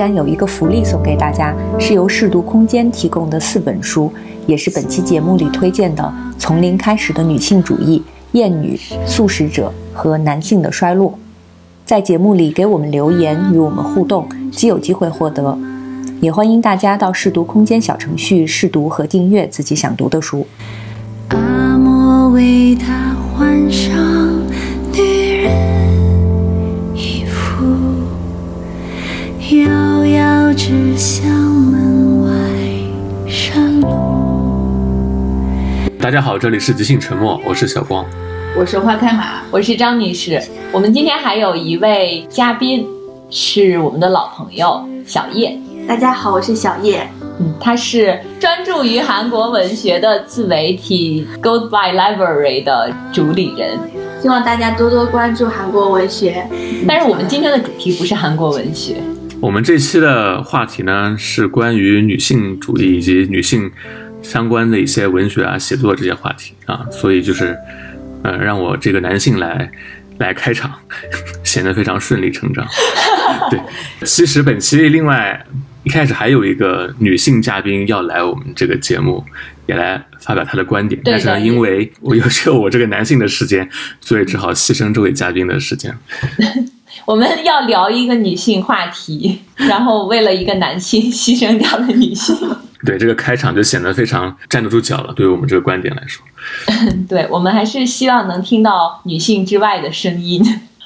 然有一个福利送给大家，是由试读空间提供的四本书，也是本期节目里推荐的《从零开始的女性主义》《厌女》《素食者》和《男性的衰落》。在节目里给我们留言与我们互动，即有机会获得。也欢迎大家到试读空间小程序试读和订阅自己想读的书。阿莫为他换上大家好，这里是即兴沉默，我是小光。我是花开马，我是张女士。我们今天还有一位嘉宾，是我们的老朋友小叶。大家好，我是小叶。嗯，他是专注于韩国文学的自媒体 Goodbye Library 的主理人。希望大家多多关注韩国文学。但是我们今天的主题不是韩国文学，我们这期的话题呢是关于女性主义以及女性相关的一些文学啊、写作这些话题啊，所以就是，呃，让我这个男性来来开场，显得非常顺理成章。对，其实本期另外。一开始还有一个女性嘉宾要来我们这个节目，也来发表她的观点，但是呢，因为我有只有我这个男性的时间，所以只好牺牲这位嘉宾的时间。我们要聊一个女性话题，然后为了一个男性牺牲掉了女性。对，这个开场就显得非常站得住脚了。对于我们这个观点来说，对我们还是希望能听到女性之外的声音。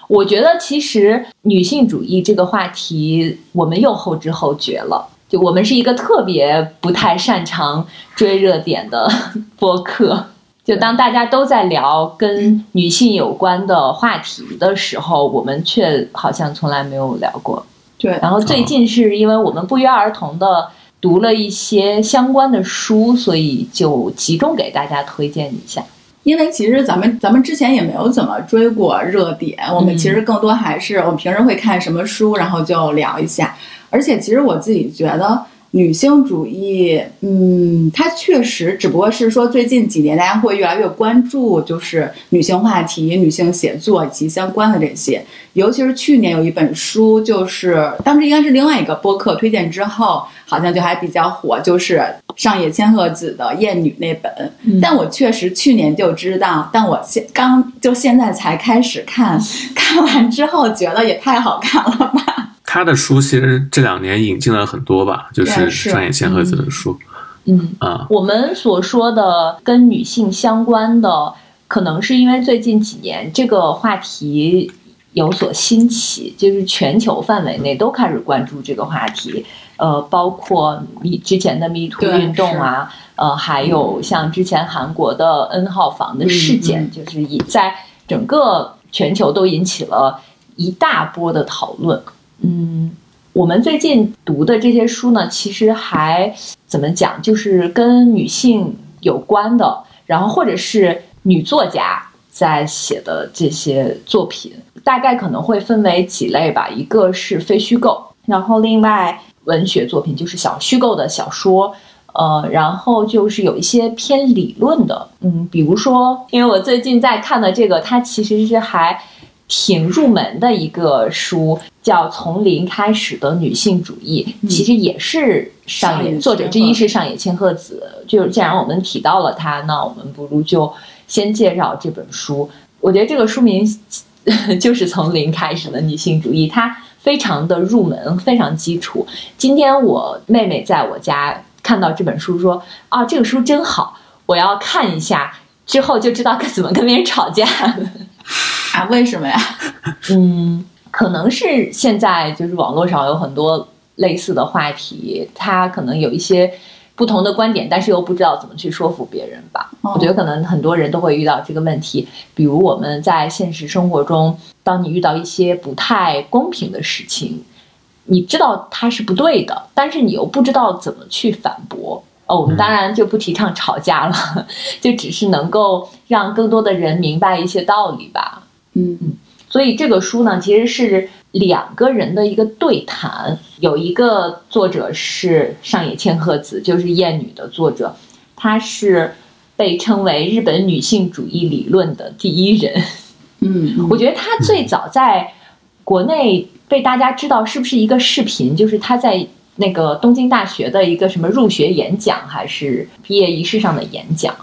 我觉得其实女性主义这个话题，我们又后知后觉了。就我们是一个特别不太擅长追热点的播客。就当大家都在聊跟女性有关的话题的时候，我们却好像从来没有聊过。对。然后最近是因为我们不约而同的读了一些相关的书，所以就集中给大家推荐一下。因为其实咱们咱们之前也没有怎么追过热点，我们其实更多还是我们平时会看什么书，然后就聊一下。而且其实我自己觉得。女性主义，嗯，它确实只不过是说最近几年大家会越来越关注，就是女性话题、女性写作以及相关的这些。尤其是去年有一本书，就是当时应该是另外一个播客推荐之后，好像就还比较火，就是上野千鹤子的《厌女》那本。但我确实去年就知道，但我现刚就现在才开始看，看完之后觉得也太好看了吧。他的书其实这两年引进了很多吧，就是上野千鹤子的书。嗯啊，我们所说的跟女性相关的，可能是因为最近几年这个话题有所兴起，就是全球范围内都开始关注这个话题。呃，包括你之前的 Me Too 运动啊，呃，还有像之前韩国的 N 号房的事件，就是以在整个全球都引起了一大波的讨论。嗯，我们最近读的这些书呢，其实还怎么讲，就是跟女性有关的，然后或者是女作家在写的这些作品，大概可能会分为几类吧。一个是非虚构，然后另外文学作品就是小虚构的小说，呃，然后就是有一些偏理论的，嗯，比如说，因为我最近在看的这个，它其实是还。挺入门的一个书，叫《从零开始的女性主义》，其实也是上野作者之一是上野千鹤子。就既然我们提到了她，那我们不如就先介绍这本书。我觉得这个书名 就是《从零开始的女性主义》，它非常的入门，非常基础。今天我妹妹在我家看到这本书，说：“啊，这个书真好，我要看一下。”之后就知道该怎么跟别人吵架。啊，为什么呀？嗯，可能是现在就是网络上有很多类似的话题，他可能有一些不同的观点，但是又不知道怎么去说服别人吧。我觉得可能很多人都会遇到这个问题。比如我们在现实生活中，当你遇到一些不太公平的事情，你知道它是不对的，但是你又不知道怎么去反驳。哦，我们当然就不提倡吵架了，就只是能够让更多的人明白一些道理吧。嗯嗯，所以这个书呢，其实是两个人的一个对谈。有一个作者是上野千鹤子，就是《厌女》的作者，她是被称为日本女性主义理论的第一人。嗯，我觉得她最早在国内被大家知道是不是一个视频？就是她在那个东京大学的一个什么入学演讲，还是毕业仪式上的演讲，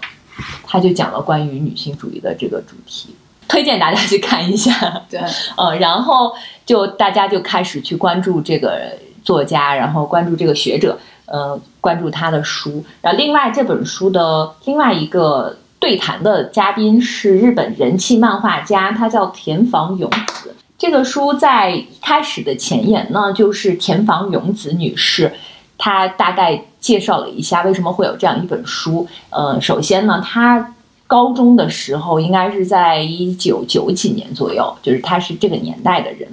他就讲了关于女性主义的这个主题，推荐大家去看一下。对，嗯，然后就大家就开始去关注这个作家，然后关注这个学者，呃，关注他的书。然后另外这本书的另外一个对谈的嘉宾是日本人气漫画家，他叫田房勇子。这个书在一开始的前言呢，就是田房勇子女士，她大概介绍了一下为什么会有这样一本书。呃，首先呢，她高中的时候应该是在一九九几年左右，就是他是这个年代的人。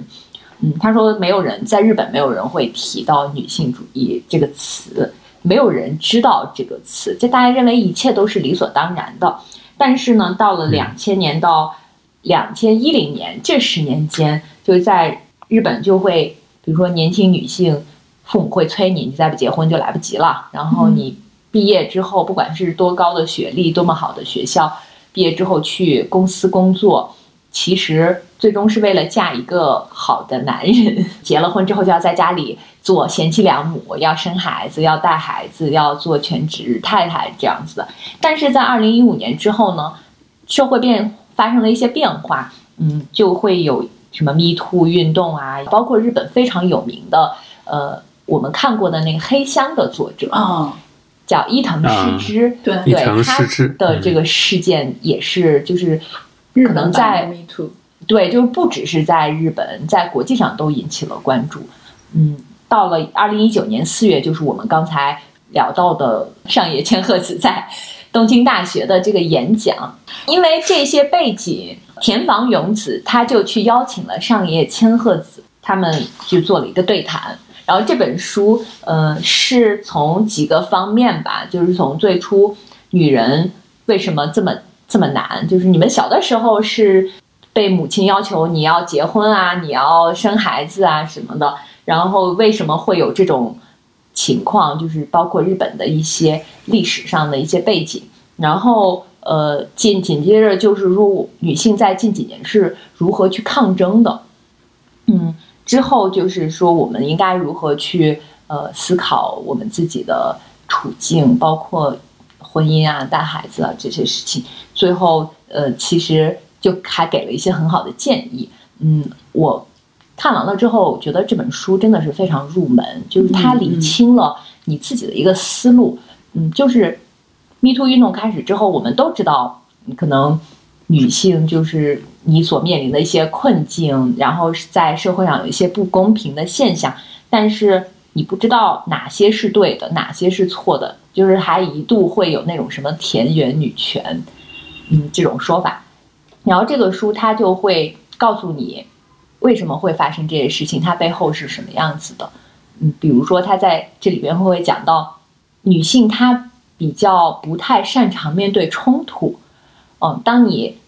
嗯，他说没有人在日本没有人会提到女性主义这个词，没有人知道这个词，就大家认为一切都是理所当然的。但是呢，到了两千年到两千一零年这十年间，就是在日本就会，比如说年轻女性，父母会催你，你再不结婚就来不及了。然后你毕业之后，不管是多高的学历，多么好的学校，毕业之后去公司工作，其实最终是为了嫁一个好的男人。结了婚之后就要在家里做贤妻良母，要生孩子，要带孩子，要做全职太太这样子的。但是在二零一五年之后呢，社会变发生了一些变化，嗯，就会有什么 Me to 运动啊，包括日本非常有名的，呃，我们看过的那个《黑箱》的作者，嗯，叫伊藤诗织，对伊藤对他诗织的这个事件也是，就是可能在对，就是不只是在日本，在国际上都引起了关注。嗯，到了二零一九年四月，就是我们刚才聊到的上野千鹤子在东京大学的这个演讲，因为这些背景，田房勇子他就去邀请了上野千鹤子，他们去做了一个对谈。然后这本书，呃，是从几个方面吧，就是从最初女人为什么这么这么难，就是你们小的时候是被母亲要求你要结婚啊，你要生孩子啊什么的，然后为什么会有这种情况？就是包括日本的一些历史上的一些背景，然后呃紧紧接着就是说女性在近几年是如何去抗争的，之后就是说我们应该如何去呃思考我们自己的处境，包括婚姻啊、带孩子啊这些事情。最后呃，其实就还给了一些很好的建议。嗯，我看完了之后，我觉得这本书真的是非常入门，就是它理清了你自己的一个思路。嗯，就是 Me Too 运动开始之后，我们都知道，可能女性就是你所面临的一些困境，然后在社会上有一些不公平的现象，但是你不知道哪些是对的，哪些是错的，就是还一度会有那种什么田园女权，嗯，这种说法。然后这个书它就会告诉你为什么会发生这些事情，它背后是什么样子的。嗯，比如说它在这里边会会讲到女性她比较不太擅长面对冲突。嗯，当你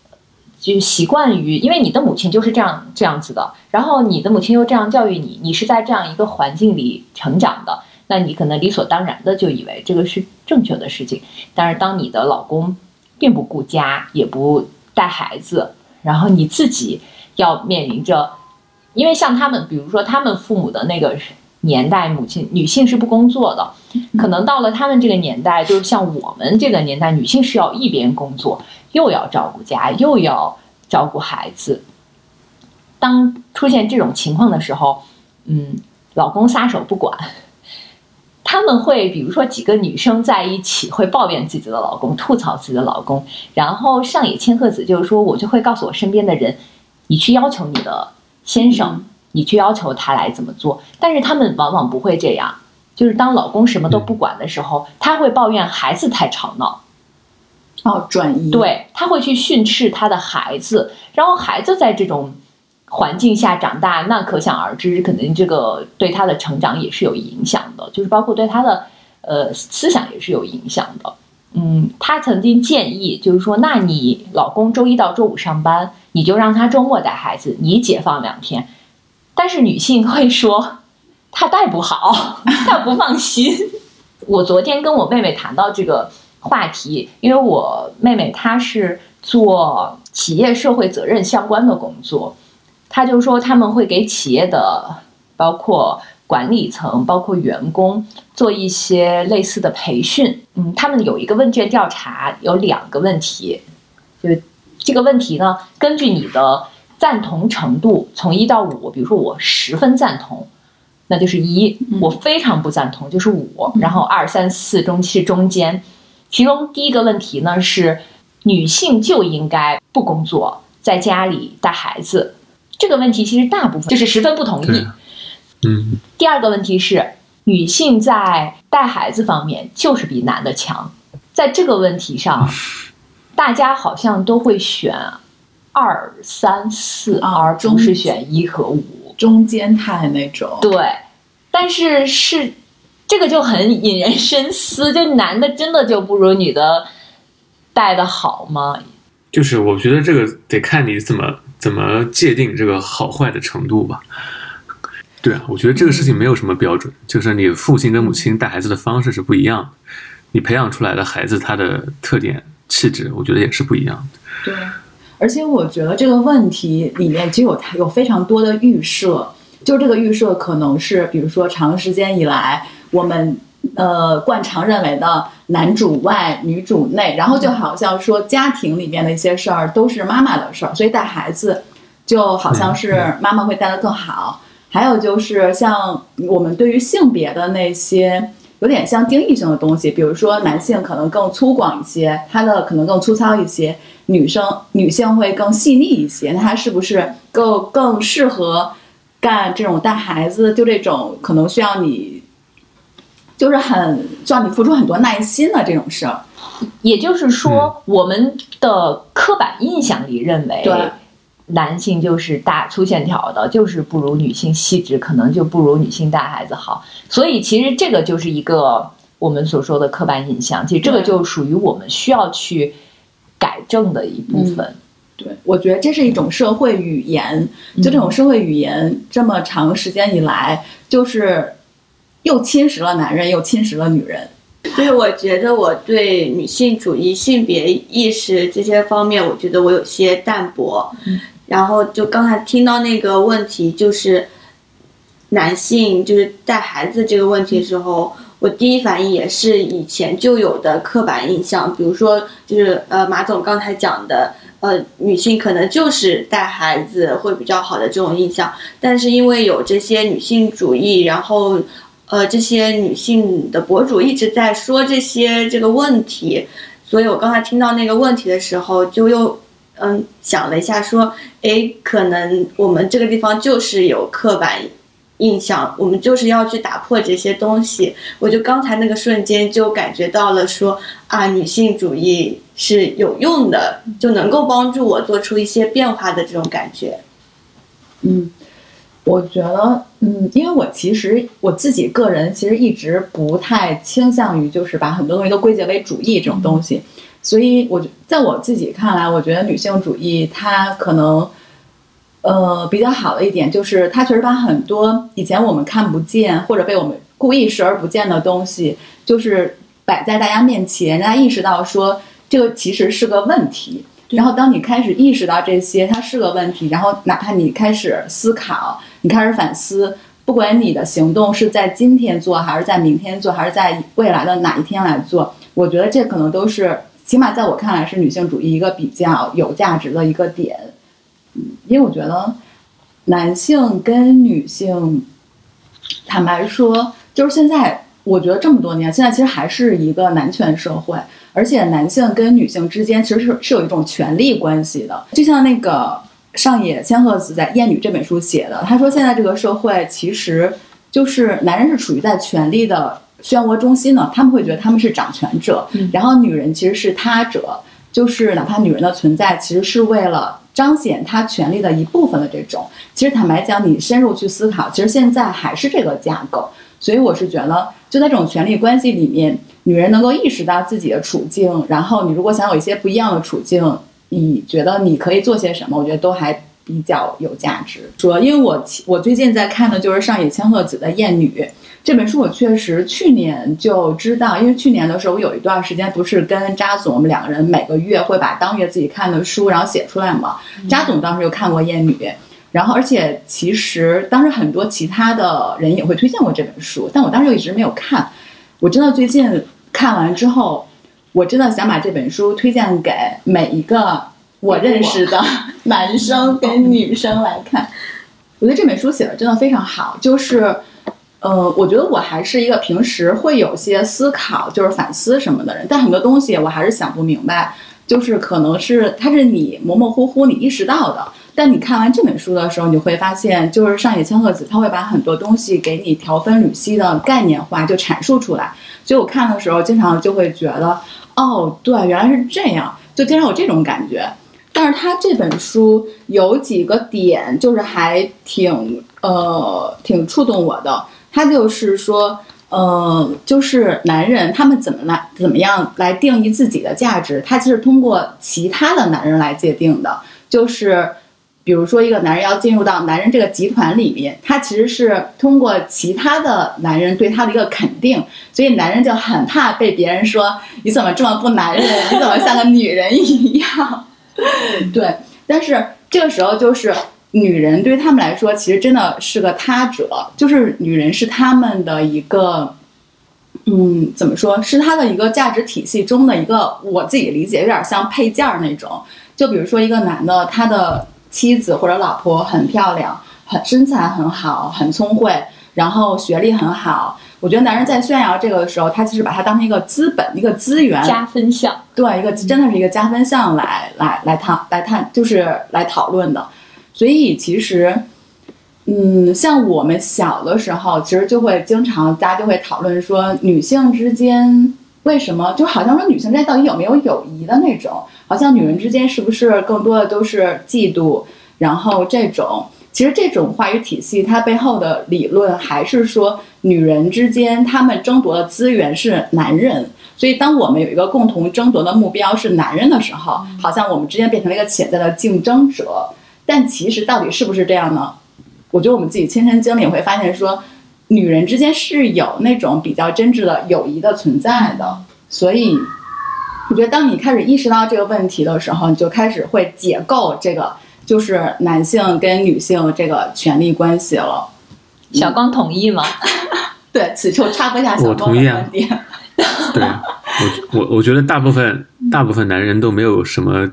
就习惯于，因为你的母亲就是这样这样子的，然后你的母亲又这样教育你，你是在这样一个环境里成长的，那你可能理所当然的就以为这个是正确的事情。但是当你的老公并不顾家，也不带孩子，然后你自己要面临着，因为像他们，比如说他们父母的那个年代，母亲女性是不工作的，可能到了他们这个年代，就是像我们这个年代，女性是要一边工作，又要照顾家，又要照顾孩子。当出现这种情况的时候，嗯，老公撒手不管，他们会比如说几个女生在一起会抱怨自己的老公，吐槽自己的老公，然后上野千鹤子就是说，我就会告诉我身边的人，你去要求你的先生，你去要求他来怎么做，但是他们往往不会这样，就是当老公什么都不管的时候，他会抱怨孩子太吵闹。哦，转移，，对，他会去训斥他的孩子，然后孩子在这种环境下长大，那可想而知，可能这个对他的成长也是有影响的，就是包括对他的呃思想也是有影响的。嗯，他曾经建议，就是说，那你老公周一到周五上班，你就让他周末带孩子，你解放两天。但是女性会说，她带不好，她不放心。我昨天跟我妹妹谈到这个话题，因为我妹妹她是做企业社会责任相关的工作，她就说他们会给企业的包括管理层、包括员工做一些类似的培训。嗯，他们有一个问卷调查，有两个问题，就这个问题呢，根据你的赞同程度从一到五，比如说我十分赞同，那就是一；我非常不赞同，就是五。然后二、三、四中是中间。其中第一个问题呢是女性就应该不工作，在家里带孩子。这个问题其实大部分就是十分不同意。嗯，第二个问题是女性在带孩子方面就是比男的强。在这个问题上，大家好像都会选二、三、四，啊而不是选一和五。中间态那种。对，但是是这个就很引人深思，就男的真的就不如女的带的好吗？就是我觉得这个得看你怎么怎么界定这个好坏的程度吧。对啊，我觉得这个事情没有什么标准，就是你父亲跟母亲带孩子的方式是不一样的，你培养出来的孩子他的特点气质，我觉得也是不一样的。对，而且我觉得这个问题里面其实有有非常多的预设，就这个预设可能是，比如说长时间以来我们呃惯常认为的男主外女主内，然后就好像说家庭里面的一些事儿都是妈妈的事儿，所以带孩子就好像是妈妈会带的更好。还有就是像我们对于性别的那些有点像定义性的东西，比如说男性可能更粗犷一些，他的可能更粗糙一些；女生女性会更细腻一些，那他是不是更更适合干这种带孩子？就这种可能需要你，就是很需要你付出很多耐心的这种事儿。也就是说，我们的刻板印象里认为，对男性就是大粗线条的，就是不如女性细致，可能就不如女性带孩子好。所以其实这个就是一个我们所说的刻板印象，其实这个就属于我们需要去改正的一部分。对，我觉得这是一种社会语言，就这种社会语言这么长时间以来，就是又侵蚀了男人，又侵蚀了女人。就是我觉得我对女性主义、性别意识这些方面，我觉得我有些淡薄。然后就刚才听到那个问题，就是男性就是带孩子这个问题的时候，我第一反应也是以前就有的刻板印象，比如说就是呃马总刚才讲的。呃，女性可能就是带孩子会比较好的这种印象，但是因为有这些女性主义，然后呃，这些女性的博主一直在说这些这个问题，所以我刚才听到那个问题的时候，就又嗯想了一下，说，诶，可能我们这个地方就是有刻板印象，我们就是要去打破这些东西。我就刚才那个瞬间就感觉到了说，啊，女性主义是有用的，就能够帮助我做出一些变化的这种感觉。嗯，我觉得，嗯，因为我其实我自己个人其实一直不太倾向于就是把很多东西都归结为主义这种东西，所以我觉在我自己看来，我觉得女性主义它可能。呃，比较好的一点就是，它确实把很多以前我们看不见或者被我们故意视而不见的东西，就是摆在大家面前，让大家意识到说这个其实是个问题。然后当你开始意识到这些它是个问题，然后哪怕你开始思考，你开始反思，不管你的行动是在今天做，还是在明天做，还是在未来的哪一天来做，我觉得这可能都是，起码在我看来是女性主义一个比较有价值的一个点。嗯，因为我觉得男性跟女性，坦白说，就是现在我觉得这么多年，现在其实还是一个男权社会，而且男性跟女性之间其实是是有一种权力关系的。就像那个上野千鹤子在《厌女》这本书写的，他说现在这个社会其实就是男人是处于在权力的漩涡中心的，他们会觉得他们是掌权者，然后女人其实是他者，就是哪怕女人的存在其实是为了。彰显他权力的一部分的这种，其实坦白讲，你深入去思考，其实现在还是这个架构。所以我是觉得，就在这种权力关系里面，女人能够意识到自己的处境，然后你如果想有一些不一样的处境，你觉得你可以做些什么？我觉得都还比较有价值。主要，因为我我最近在看的就是上野千鹤子的《厌女》。这本书我确实去年就知道，因为去年的时候我有一段时间不是跟扎总我们两个人每个月会把当月自己看的书然后写出来嘛。扎总当时就看过《厌女》，然后，而且其实当时很多其他的人也会推荐过这本书，但我当时就一直没有看。我真的最近看完之后，我真的想把这本书推荐给每一个我认识的 男生跟女生来看。我觉得这本书写的真的非常好，就是，呃，我觉得我还是一个平时会有些思考，就是反思什么的人，但很多东西我还是想不明白，就是可能是它是你模模糊糊你意识到的，但你看完这本书的时候，你会发现，就是上野千鹤子他会把很多东西给你条分缕析的概念化，就阐述出来。所以我看的时候，经常就会觉得，哦，对，原来是这样，就经常有这种感觉。但是他这本书有几个点，就是还挺呃挺触动我的。他就是说，呃，就是男人他们怎么来怎么样来定义自己的价值，他其实通过其他的男人来界定的。就是比如说，一个男人要进入到男人这个集团里面，他其实是通过其他的男人对他的一个肯定，所以男人就很怕被别人说你怎么这么不男人，你怎么像个女人一样。对，但是这个时候就是女人对于他们来说，其实真的是个他者，就是女人是他们的一个，嗯，怎么说，是他的一个价值体系中的一个，我自己理解有点像配件儿那种。就比如说一个男的，他的妻子或者老婆很漂亮，很身材很好，很聪慧，然后学历很好。我觉得男人在炫耀这个的时候，他其实把它当成一个资本、一个资源，加分项。对，一个真的是一个加分项来来来谈来探，就是来讨论的。所以其实，嗯，像我们小的时候，其实就会经常大家就会讨论说，女性之间为什么就好像说女性之间到底有没有友谊的那种，好像女人之间是不是更多的都是嫉妒，然后这种。其实这种话语体系，它背后的理论还是说，女人之间她们争夺的资源是男人，所以当我们有一个共同争夺的目标是男人的时候，好像我们之间变成了一个潜在的竞争者。但其实到底是不是这样呢？我觉得我们自己亲身经历会发现说，女人之间是有那种比较真挚的友谊的存在的。所以，我觉得当你开始意识到这个问题的时候，你就开始会解构这个。就是男性跟女性这个权利关系了，小光同意吗？对，此处插播一下小光的观点。对，我我我觉得大部分大部分男人都没有什么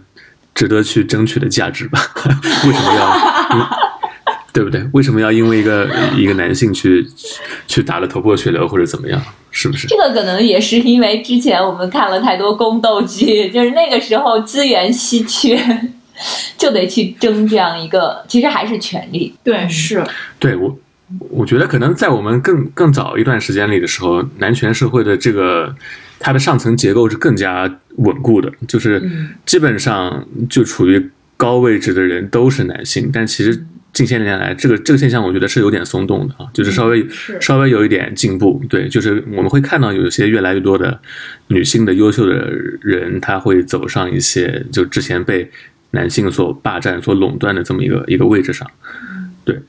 值得去争取的价值吧？为什么要？对不对？为什么要因为一个一个男性去去打得头破血流或者怎么样？是不是？这个可能也是因为之前我们看了太多宫斗剧，就是那个时候资源稀缺。就得去争这样一个，其实还是权利。对，是。对我，我觉得可能在我们更更早一段时间里的时候，男权社会的这个它的上层结构是更加稳固的，就是基本上就处于高位置的人都是男性。但其实近些年来，这个这个现象我觉得是有点松动的啊，就是稍微稍微有一点进步。对，就是我们会看到有一些越来越多的女性的优秀的人，他会走上一些就之前被。男性所霸占、所垄断的这么一个一个位置上，对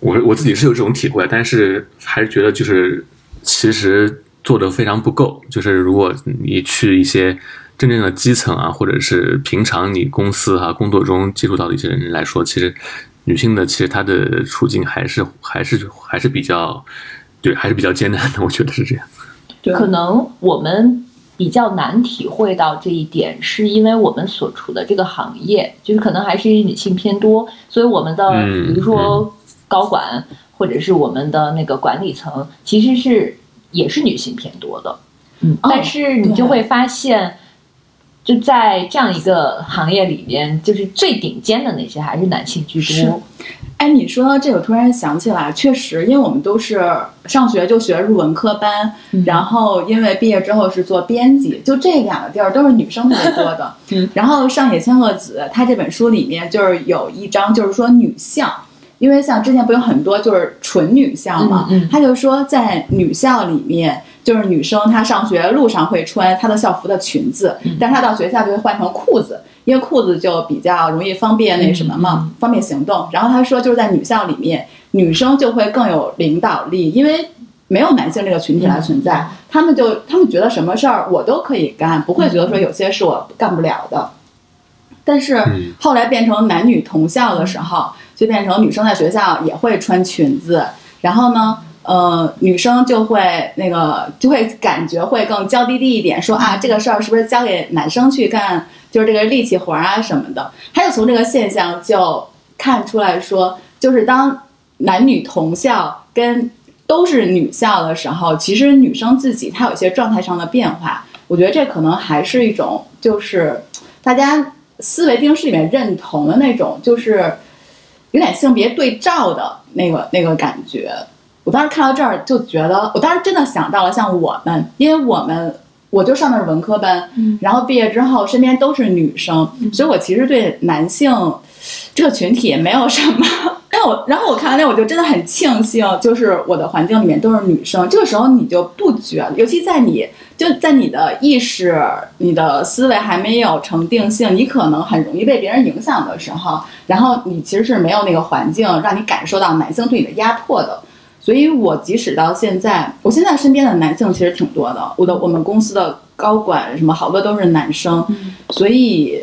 我我自己是有这种体会，但是还是觉得就是其实做的非常不够。就是如果你去一些真正的基层啊，或者是平常你公司哈工作中接触到的一些人来说，其实女性的其实她的处境还是还是还是比较对，还是比较艰难的。我觉得是这样。对可能我们。比较难体会到这一点，是因为我们所处的这个行业，就是可能还是女性偏多，所以我们的比如说高管或者是我们的那个管理层，其实是也是女性偏多的。嗯，但是你就会发现，就在这样一个行业里边，就是最顶尖的那些还是男性居多。哎，你说到这个，突然想起来，确实，因为我们都是上学就学入文科班，然后因为毕业之后是做编辑，就这两个地儿都是女生特别多的。然后上野千鹤子她这本书里面就是有一章就是说女校，因为像之前不有很多就是纯女校嘛，他就说在女校里面，就是女生她上学路上会穿她的校服的裙子，但是她到学校就会换成裤子。因为裤子就比较容易方便那什么嘛，方便行动。然后他说，就是在女校里面，女生就会更有领导力，因为没有男性这个群体来存在，他们就他们觉得什么事儿我都可以干，不会觉得说有些是我干不了的。但是后来变成男女同校的时候，其就变成女生在学校也会穿裙子，然后呢，呃，女生就会那个就会感觉会更娇滴滴一点，说啊这个事儿是不是交给男生去干，就是这个力气活啊什么的。他就从这个现象就看出来说，就是当男女同校跟都是女校的时候，其实女生自己她有一些状态上的变化。我觉得这可能还是一种，就是大家思维定式里面认同的那种，就是有点性别对照的那个那个感觉。我当时看到这儿就觉得，我当时真的想到了像我们，因为我们我就上的是文科班，然后毕业之后身边都是女生，所以我其实对男性这个群体也没有什么。但我然后我看完那我就真的很庆幸，就是我的环境里面都是女生。这个时候你就不觉得，尤其在你就在你的意识、你的思维还没有成定性，你可能很容易被别人影响的时候，然后你其实是没有那个环境让你感受到男性对你的压迫的。所以我即使到现在，我现在身边的男性其实挺多的，我的我们公司的高管什么好多都是男生，所以。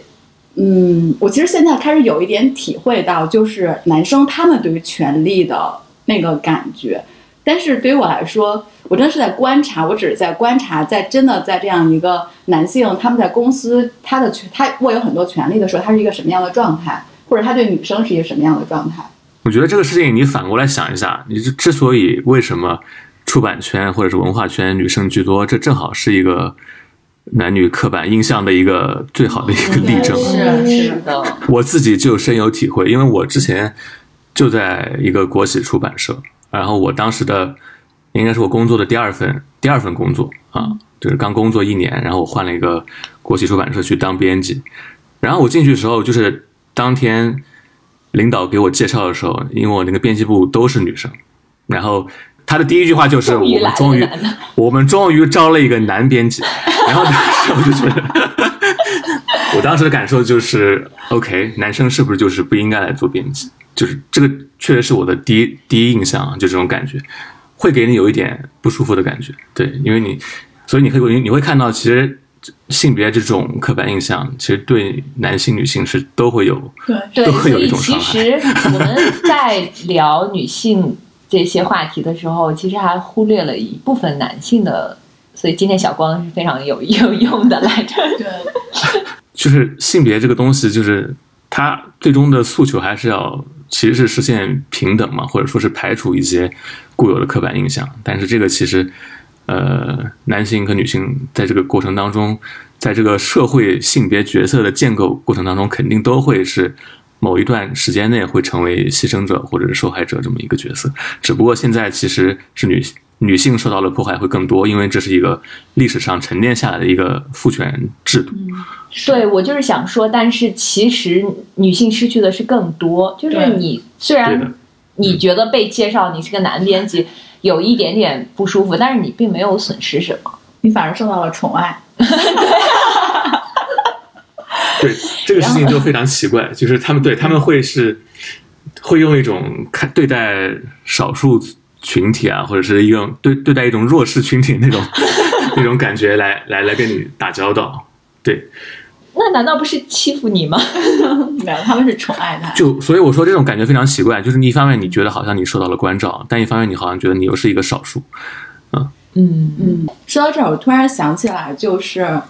嗯，我其实现在开始有一点体会到，就是男生他们对于权力的那个感觉。但是对于我来说，我真的是在观察，我只是在观察，在真的在这样一个男性他们在公司他的权，他握有很多权利的时候，他是一个什么样的状态，或者他对女生是一个什么样的状态。我觉得这个事情你反过来想一下，你之之所以为什么出版圈或者是文化圈女生居多，这正好是一个男女刻板印象的一个最好的一个例证。是是的，我自己就深有体会，因为我之前就在一个国企出版社，然后我当时的应该是我工作的第二份第二份工作啊，就是刚工作一年，然后我换了一个国企出版社去当编辑，然后我进去的时候，就是当天领导给我介绍的时候，因为我那个编辑部都是女生，然后他的第一句话就是我们终于 我们终于招了一个男编辑，然后当时我就觉得。我当时的感受就是，OK，男生是不是就是不应该来做编辑？就是这个确实是我的第一第一印象啊，就这种感觉，会给你有一点不舒服的感觉。对，因为你，所以你会你会看到，其实性别这种刻板印象，其实对男性、女性是都会有，对，都会有一种伤害实我们在聊女性这些话题的时候，其实还忽略了一部分男性的，所以今天小光是非常有 有用的来着。对，就是性别这个东西，就是它最终的诉求还是要其实是实现平等嘛，或者说是排除一些固有的刻板印象。但是这个其实，呃，男性和女性在这个过程当中，在这个社会性别角色的建构过程当中，肯定都会是某一段时间内会成为牺牲者或者是受害者这么一个角色。只不过现在其实是女性女性受到的迫害会更多，因为这是一个历史上沉淀下来的一个父权制度。对，我就是想说，但是其实女性失去的是更多，就是你虽然你觉得被介绍你是个男编辑，有一点点不舒服，但是你并没有损失什么。你反而受到了宠爱。对这个事情就非常奇怪，就是他们对他们会是会用一种看对待少数群体啊，或者是一种对对待一种弱势群体那种 那种感觉来来来跟你打交道。对，那难道不是欺负你吗？没有，他们是宠爱他。就所以我说这种感觉非常奇怪，就是你一方面你觉得好像你受到了关照，但一方面你好像觉得你又是一个少数。嗯嗯嗯，说到这儿，我突然想起来，就是，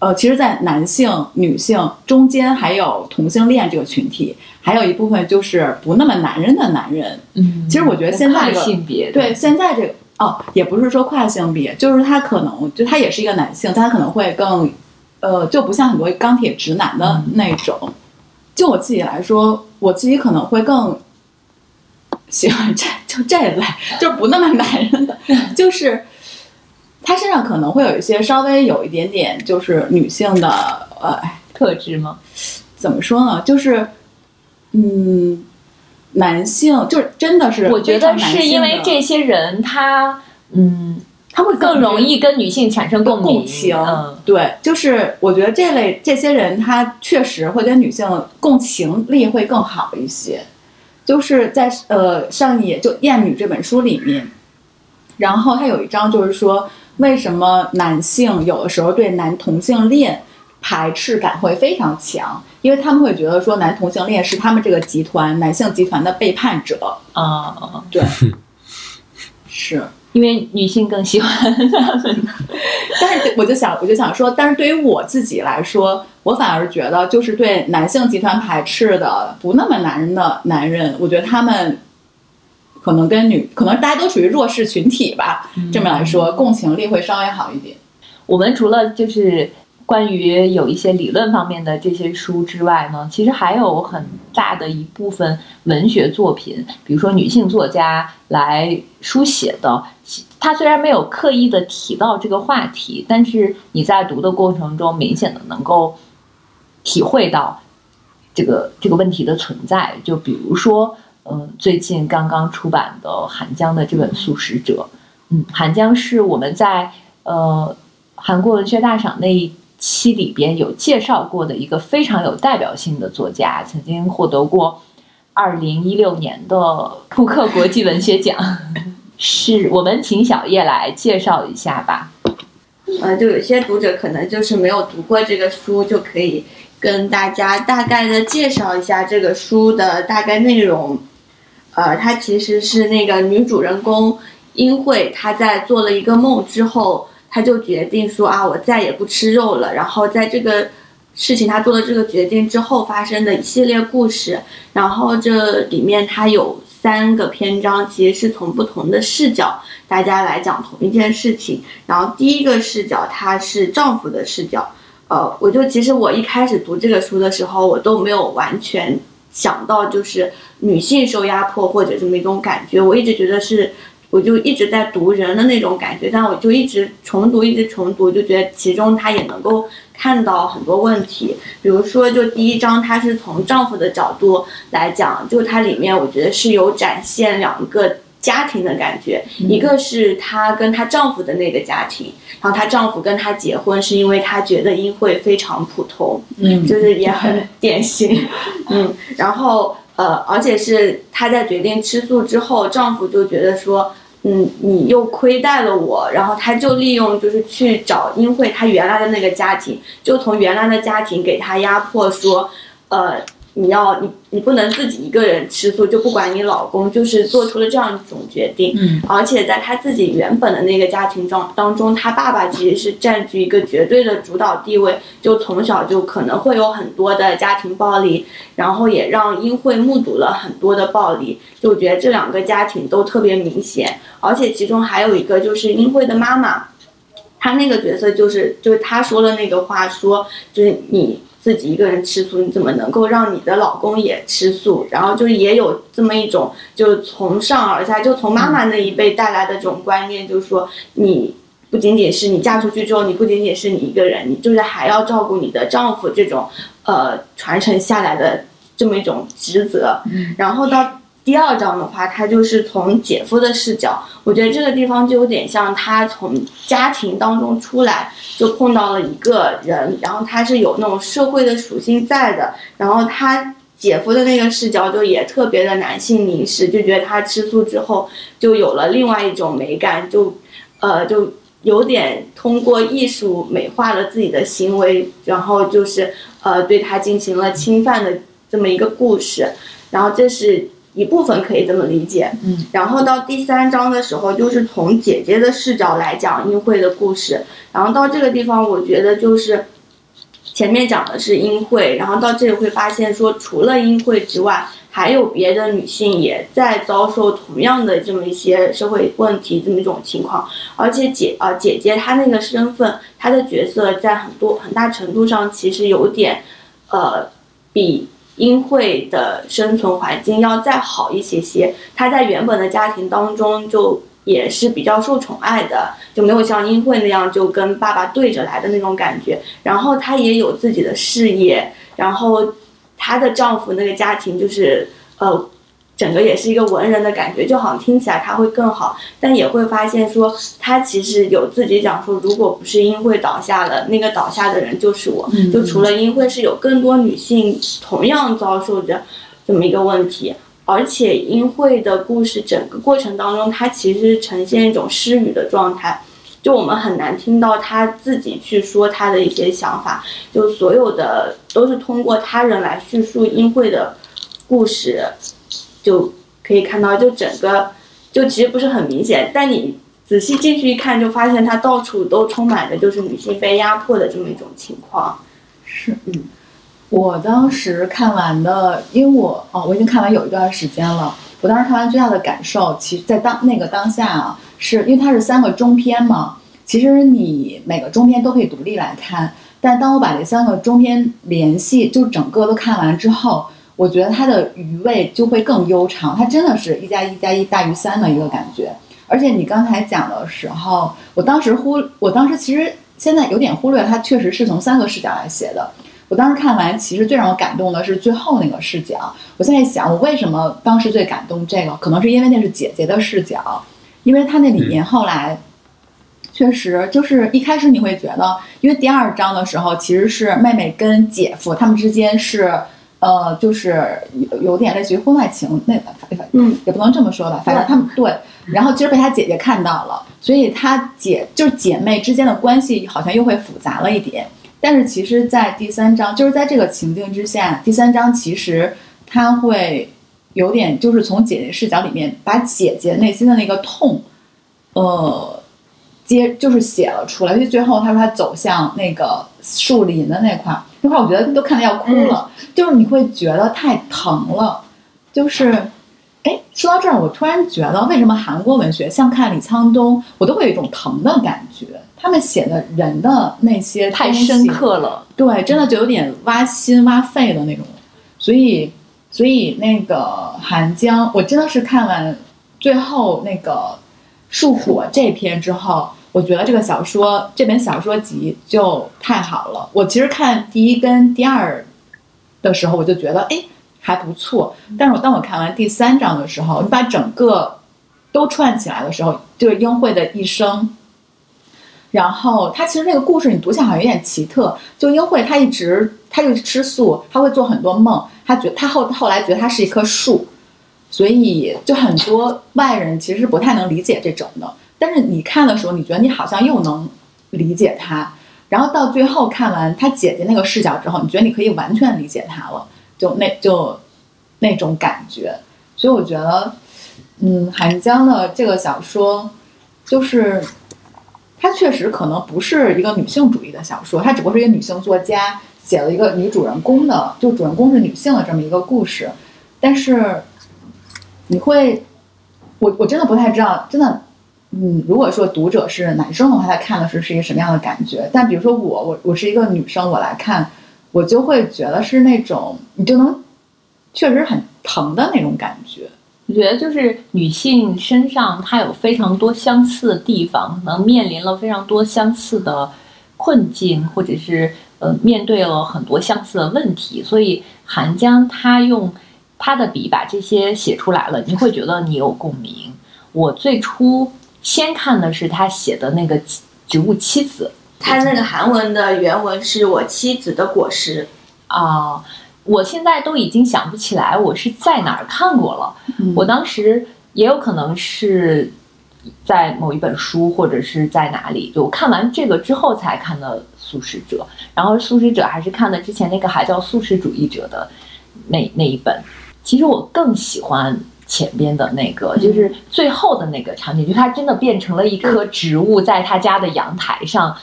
呃，其实，在男性、女性中间，还有同性恋这个群体，还有一部分就是不那么男人的男人。嗯，其实我觉得现在这个性别的对现在这个哦，也不是说跨性别，就是他可能就他也是一个男性，但他可能会更，呃，就不像很多钢铁直男的那种。就我自己来说，我自己可能会更喜欢这就这一类，就是不那么男人的，就是他身上可能会有一些稍微有一点点就是女性的，呃，哎特质吗？怎么说呢？就是嗯，男性就是真的是我觉得是因为这些人他嗯他会更容易跟女性产生共情。嗯对，就是我觉得这类这些人，他确实会跟女性共情力会更好一些。就是在呃上一就《艳女》这本书里面，然后他有一章就是说，为什么男性有的时候对男同性恋排斥感会非常强，因为他们会觉得说男同性恋是他们这个集团男性集团的背叛者。啊、对，是。因为女性更喜欢他们。但是我就想，我就想说，但是对于我自己来说，我反而觉得，就是对男性集团排斥的不那么男人的男人，我觉得他们可能跟女，可能大家都属于弱势群体吧。这么来说，共情力会稍微好一点。我们除了就是关于有一些理论方面的这些书之外呢，其实还有很大的一部分文学作品，比如说女性作家来书写的。其他虽然没有刻意的提到这个话题，但是你在读的过程中，明显的能够体会到这个这个问题的存在。就比如说，嗯，最近刚刚出版的韩江的这本《素食者》，嗯，韩江是我们在呃韩国文学大赏那一期里边有介绍过的一个非常有代表性的作家，曾经获得过二零一六年的扑克国际文学奖。是我们请小叶来介绍一下吧。呃，就有些读者可能就是没有读过这个书，就可以跟大家大概的介绍一下这个书的大概内容。呃，它其实是那个女主人公英惠，她在做了一个梦之后，她就决定说啊，我再也不吃肉了。然后在这个事情她做了这个决定之后发生的一系列故事，然后这里面它有三个篇章，其实是从不同的视角大家来讲同一件事情。然后第一个视角它是丈夫的视角，呃，我就其实我一开始读这个书的时候，我都没有完全想到就是女性受压迫或者这么一种感觉，我一直觉得是。我就一直在读人的那种感觉，但我就一直重读，一直重读，就觉得其中他也能够看到很多问题。比如说，就第一章，它是从丈夫的角度来讲，就它里面我觉得是有展现两个家庭的感觉，一个是她跟她丈夫的那个家庭，然后她丈夫跟她结婚是因为她觉得英惠非常普通，嗯就是也很典型，嗯，然后呃，而且是她在决定吃素之后，丈夫就觉得说。嗯，你又亏待了我，然后他就利用就是去找英惠他原来的那个家庭，就从原来的家庭给他压迫说，呃，你要你你不能自己一个人吃素，就不管你老公，就是做出了这样一种决定。嗯，而且在他自己原本的那个家庭中当中，他爸爸其实是占据一个绝对的主导地位，就从小就可能会有很多的家庭暴力，然后也让英惠目睹了很多的暴力，就我觉得这两个家庭都特别明显。而且其中还有一个就是英惠的妈妈，她那个角色就是就是她说的那个话说，就是你自己一个人吃素，你怎么能够让你的老公也吃素？然后就是也有这么一种就从上而下，就从妈妈那一辈带来的这种观念，就是说你。不仅仅是你嫁出去之后，你不仅仅是你一个人，你就是还要照顾你的丈夫这种，呃，传承下来的这么一种职责。然后到第二章的话，他就是从姐夫的视角，我觉得这个地方就有点像他从家庭当中出来，就碰到了一个人，然后他是有那种社会的属性在的，然后他姐夫的那个视角就也特别的男性凝视，就觉得他吃醋之后就有了另外一种美感，就呃就有点通过艺术美化了自己的行为，然后就是呃对他进行了侵犯的这么一个故事，然后这是。一部分可以这么理解，嗯，然后到第三章的时候，就是从姐姐的视角来讲英惠的故事，然后到这个地方，我觉得就是前面讲的是英惠，然后到这里会发现说，除了英惠之外，还有别的女性也在遭受同样的这么一些社会问题这么一种情况，而且姐啊、姐姐她那个身份，她的角色在很多很大程度上其实有点，呃，比。英惠的生存环境要再好一些些，她在原本的家庭当中就也是比较受宠爱的，就没有像英惠那样就跟爸爸对着来的那种感觉。然后她也有自己的事业，然后她的丈夫那个家庭就是呃，整个也是一个文人的感觉，就好像听起来他会更好，但也会发现说他其实有自己讲说，如果不是英惠倒下了，那个倒下的人就是我。就除了英惠，是有更多女性同样遭受着这么一个问题。而且英惠的故事整个过程当中，它其实呈现一种失语的状态，就我们很难听到他自己去说他的一些想法，就所有的都是通过他人来叙述英惠的故事，就可以看到，就整个就其实不是很明显，但你仔细进去一看，就发现它到处都充满着就是女性被压迫的这么一种情况。是，嗯，我当时看完的，因为我哦，我已经看完有一段时间了。我当时看完最大的感受，其实在当那个当下啊，是因为它是三个中篇嘛。其实你每个中篇都可以独立来看，但当我把这三个中篇联系，就整个都看完之后，我觉得它的余味就会更悠长。它真的是一加一加一大于三的一个感觉。而且你刚才讲的时候，我当时忽，我当时其实现在有点忽略，它确实是从三个视角来写的。我当时看完，其实最让我感动的是最后那个视角。我现在想，我为什么当时最感动这个？可能是因为那是姐姐的视角，因为她那里面后来确实就是一开始你会觉得，因为第二章的时候其实是妹妹跟姐夫他们之间是呃，就是有有点类似于婚外情那嗯，也不能这么说吧，反正他们对。然后其实被他姐姐看到了，所以他姐就是姐妹之间的关系好像又会复杂了一点。但是其实，在第三章，就是在这个情境之下，第三章其实他会有点，就是从姐姐视角里面把姐姐内心的那个痛，呃，接就是写了出来。因为最后他说他走向那个树林的那块儿，那块儿我觉得都看得要哭了，就是你会觉得太疼了，就是，哎，说到这儿，我突然觉得为什么韩国文学像看李沧东，我都会有一种疼的感觉。他们写的人的那些太深刻了。对，真的就有点挖心挖肺的那种。所以，所以那个韩江，我真的是看完最后那个树火这篇之后，我觉得这个小说这本小说集就太好了。我其实看第一跟第二的时候，我就觉得哎还不错，但是我当我看完第三章的时候，你把整个都串起来的时候，就是英惠的一生。然后他其实那个故事你读起来好像有点奇特，就英惠她一直她就吃素，她会做很多梦，她觉她后后来觉得她是一棵树，所以就很多外人其实是不太能理解这种的。但是你看的时候，你觉得你好像又能理解他，然后到最后看完他姐姐那个视角之后，你觉得你可以完全理解他了，就那就那种感觉。所以我觉得，嗯，韩江的这个小说就是。它确实可能不是一个女性主义的小说，它只不过是一个女性作家写了一个女主人公的，就主人公是女性的这么一个故事。但是你会，我我真的不太知道，真的，嗯，如果说读者是男生的话，他看的是是一个什么样的感觉？但比如说我，我我是一个女生，我来看，我就会觉得是那种你就能确实很疼的那种感觉。我觉得就是女性身上她有非常多相似的地方，可能面临了非常多相似的困境，或者是呃面对了很多相似的问题，所以韩江他用他的笔把这些写出来了，你会觉得你有共鸣。我最初先看的是他写的那个《植物妻子他那个韩文的原文是我妻子的果实，》啊、我现在都已经想不起来我是在哪儿看过了。我当时也有可能是在某一本书，或者是在哪里，就我看完这个之后才看的《素食者》，然后《素食者》还是看的之前那个还叫《素食主义者》的那那一本。其实我更喜欢前边的那个，就是最后的那个场景，就它真的变成了一棵植物，在他家的阳台上。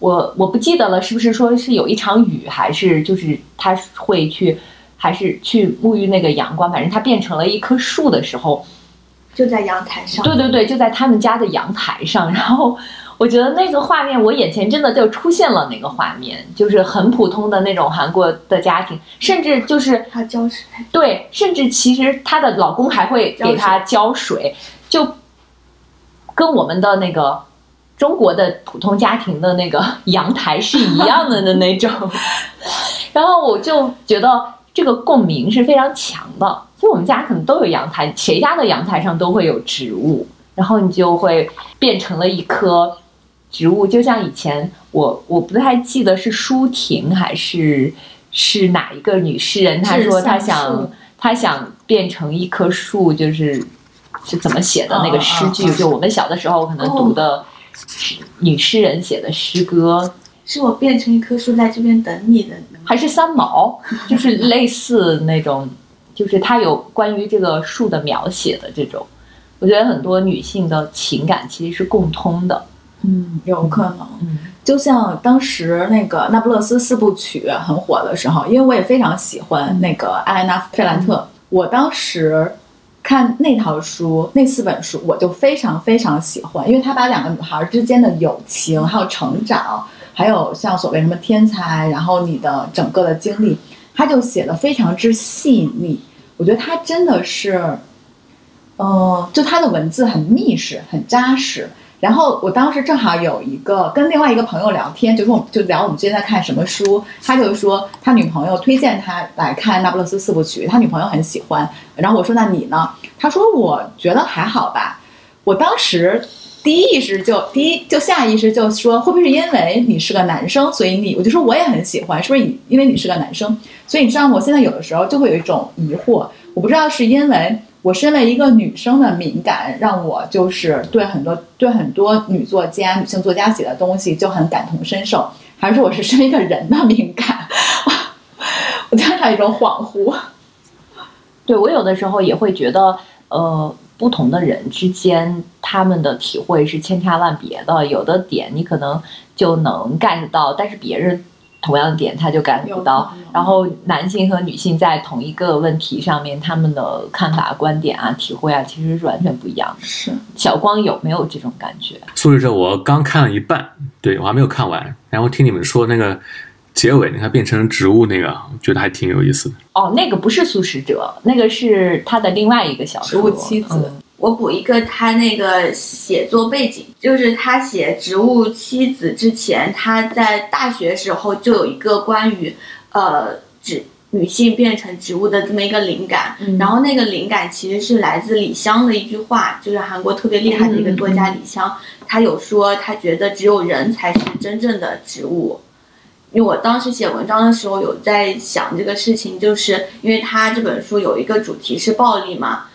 我我不记得了，是不是说是有一场雨，还是就是他会去，还是去沐浴那个阳光？反正它变成了一棵树的时候，就在阳台上。对对对，就在他们家的阳台上。然后我觉得那个画面，我眼前真的就出现了那个画面，就是很普通的那种韩国的家庭，甚至就是他浇水，对，甚至其实她的老公还会给她浇水，就跟我们的那个中国的普通家庭的那个 阳台是一样的的那种。然后我就觉得这个共鸣是非常强的，就我们家可能都有阳台，谁家的阳台上都会有植物，然后你就会变成了一棵植物，就像以前我我不太记得是舒婷还是是哪一个女诗人，她说她想她想变成一棵树，就是是怎么写的那个诗句，就我们小的时候可能读的女诗人写的诗歌，是我变成一棵树在这边等你的。还是三毛，就是类似那种，就是他有关于这个树的描写的这种。我觉得很多女性的情感其实是共通的。嗯，有可能。嗯，就像当时那个《那不勒斯四部曲》很火的时候，因为我也非常喜欢那个艾琳娜·费兰特，我当时看那套书，那四本书，我就非常非常喜欢，因为他把两个女孩之间的友情，还有成长，还有像所谓什么天才，然后你的整个的经历，他就写的非常之细腻。我觉得他真的是，嗯、就他的文字很密实，很扎实。然后我当时正好有一个跟另外一个朋友聊天，就是我们就聊我们最近在看什么书，他就说他女朋友推荐他来看《那不勒斯四部曲》，他女朋友很喜欢。然后我说那你呢？他说我觉得还好吧。我当时第一意识就第一就下意识就说会不会是因为你是个男生，所以你我就说我也很喜欢，是不是你因为你是个男生，所以你知道吗？我现在有的时候就会有一种疑惑，我不知道是因为。我身为一个女生的敏感，让我就是对很多对很多女作家、女性作家写的东西就很感同身受，还是我是身为一个人的敏感？我觉得它有一种恍惚。对我有的时候也会觉得，呃，不同的人之间他们的体会是千差万别的，有的点你可能就能 get 到，但是别人同样的点他就 get 不到。然后男性和女性在同一个问题上面，他们的看法、观点啊、体会啊，其实是完全不一样的。是，小光有没有这种感觉？素食者我刚看了一半，对我还没有看完，然后听你们说那个结尾，你看变成植物那个，我觉得还挺有意思的。哦，那个不是素食者，那个是他的另外一个小植说物妻子。嗯我补一个他那个写作背景，就是他写《植物妻子》之前，他在大学时候就有一个关于呃植女性变成植物的这么一个灵感，嗯然后那个灵感其实是来自李湘的一句话，就是韩国特别厉害的一个作家李湘，他有说他觉得只有人才是真正的植物。因为我当时写文章的时候有在想这个事情，就是因为他这本书有一个主题是暴力嘛，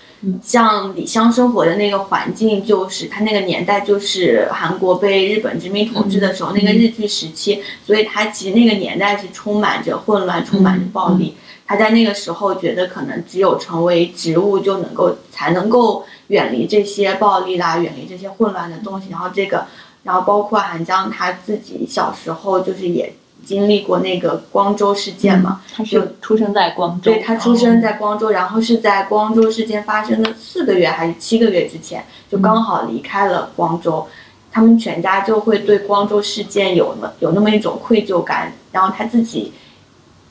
像李湘生活的那个环境，就是他那个年代就是韩国被日本殖民统治的时候，那个日据时期，所以他其实那个年代是充满着混乱，充满着暴力。他在那个时候觉得，可能只有成为植物，就能够才能够远离这些暴力啦，远离这些混乱的东西。然后这个，然后包括韩江他自己小时候就是也经历过那个光州事件嘛，他是出生在光州，对他出生在光州，然后是在光州事件发生的四个月还是七个月之前，就刚好离开了光州。他们全家就会对光州事件有那有那么一种愧疚感，然后他自己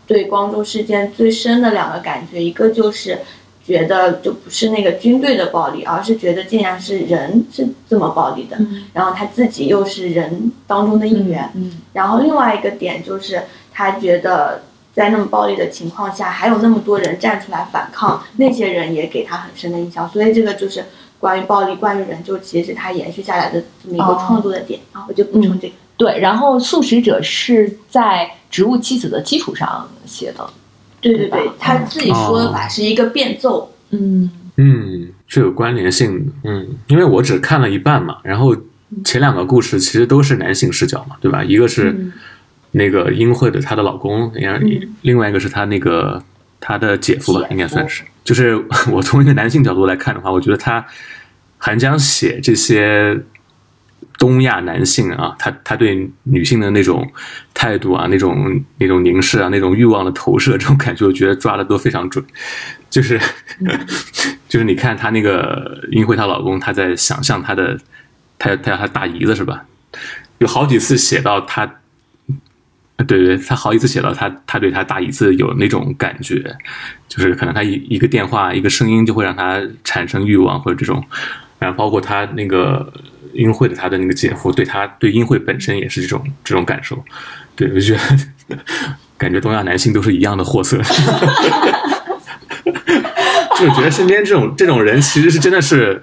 对光州事件最深的两个感觉，一个就是觉得就不是那个军队的暴力，而是觉得竟然是人是这么暴力的，嗯然后他自己又是人当中的一员，嗯然后另外一个点就是，他觉得在那么暴力的情况下，还有那么多人站出来反抗，那些人也给他很深的印象。所以这个就是关于暴力、关于人，就其实是他延续下来的这么一个创作的点。然后我就补充这个。对。然后素食者是在植物妻子的基础上写的，对对对他自己说的法是一个变奏。嗯嗯，是有关联性的。嗯，因为我只看了一半嘛，然后前两个故事其实都是男性视角嘛，对吧？一个是嗯那个英惠的她的老公，然后嗯另外一个是她那个她的姐夫吧应该算是。就是 我从一个男性角度来看的话，我觉得他韩江写这些东亚男性啊，他他对女性的那种态度啊，那种那种凝视啊，那种欲望的投射，这种感觉，我觉得抓的都非常准。就是 就是你看她那个英惠她老公，他在想象他的他他他大姨子是吧？有好几次写到他，对对，他好几次写到他他对他大姨子有那种感觉，就是可能他一一个电话一个声音就会让他产生欲望或者这种，然后包括他那个英惠的他的那个姐夫对他对英惠本身也是这种这种感受，对我就觉得感觉东亚男性都是一样的货色。就是觉得身边这种这种人其实是真的是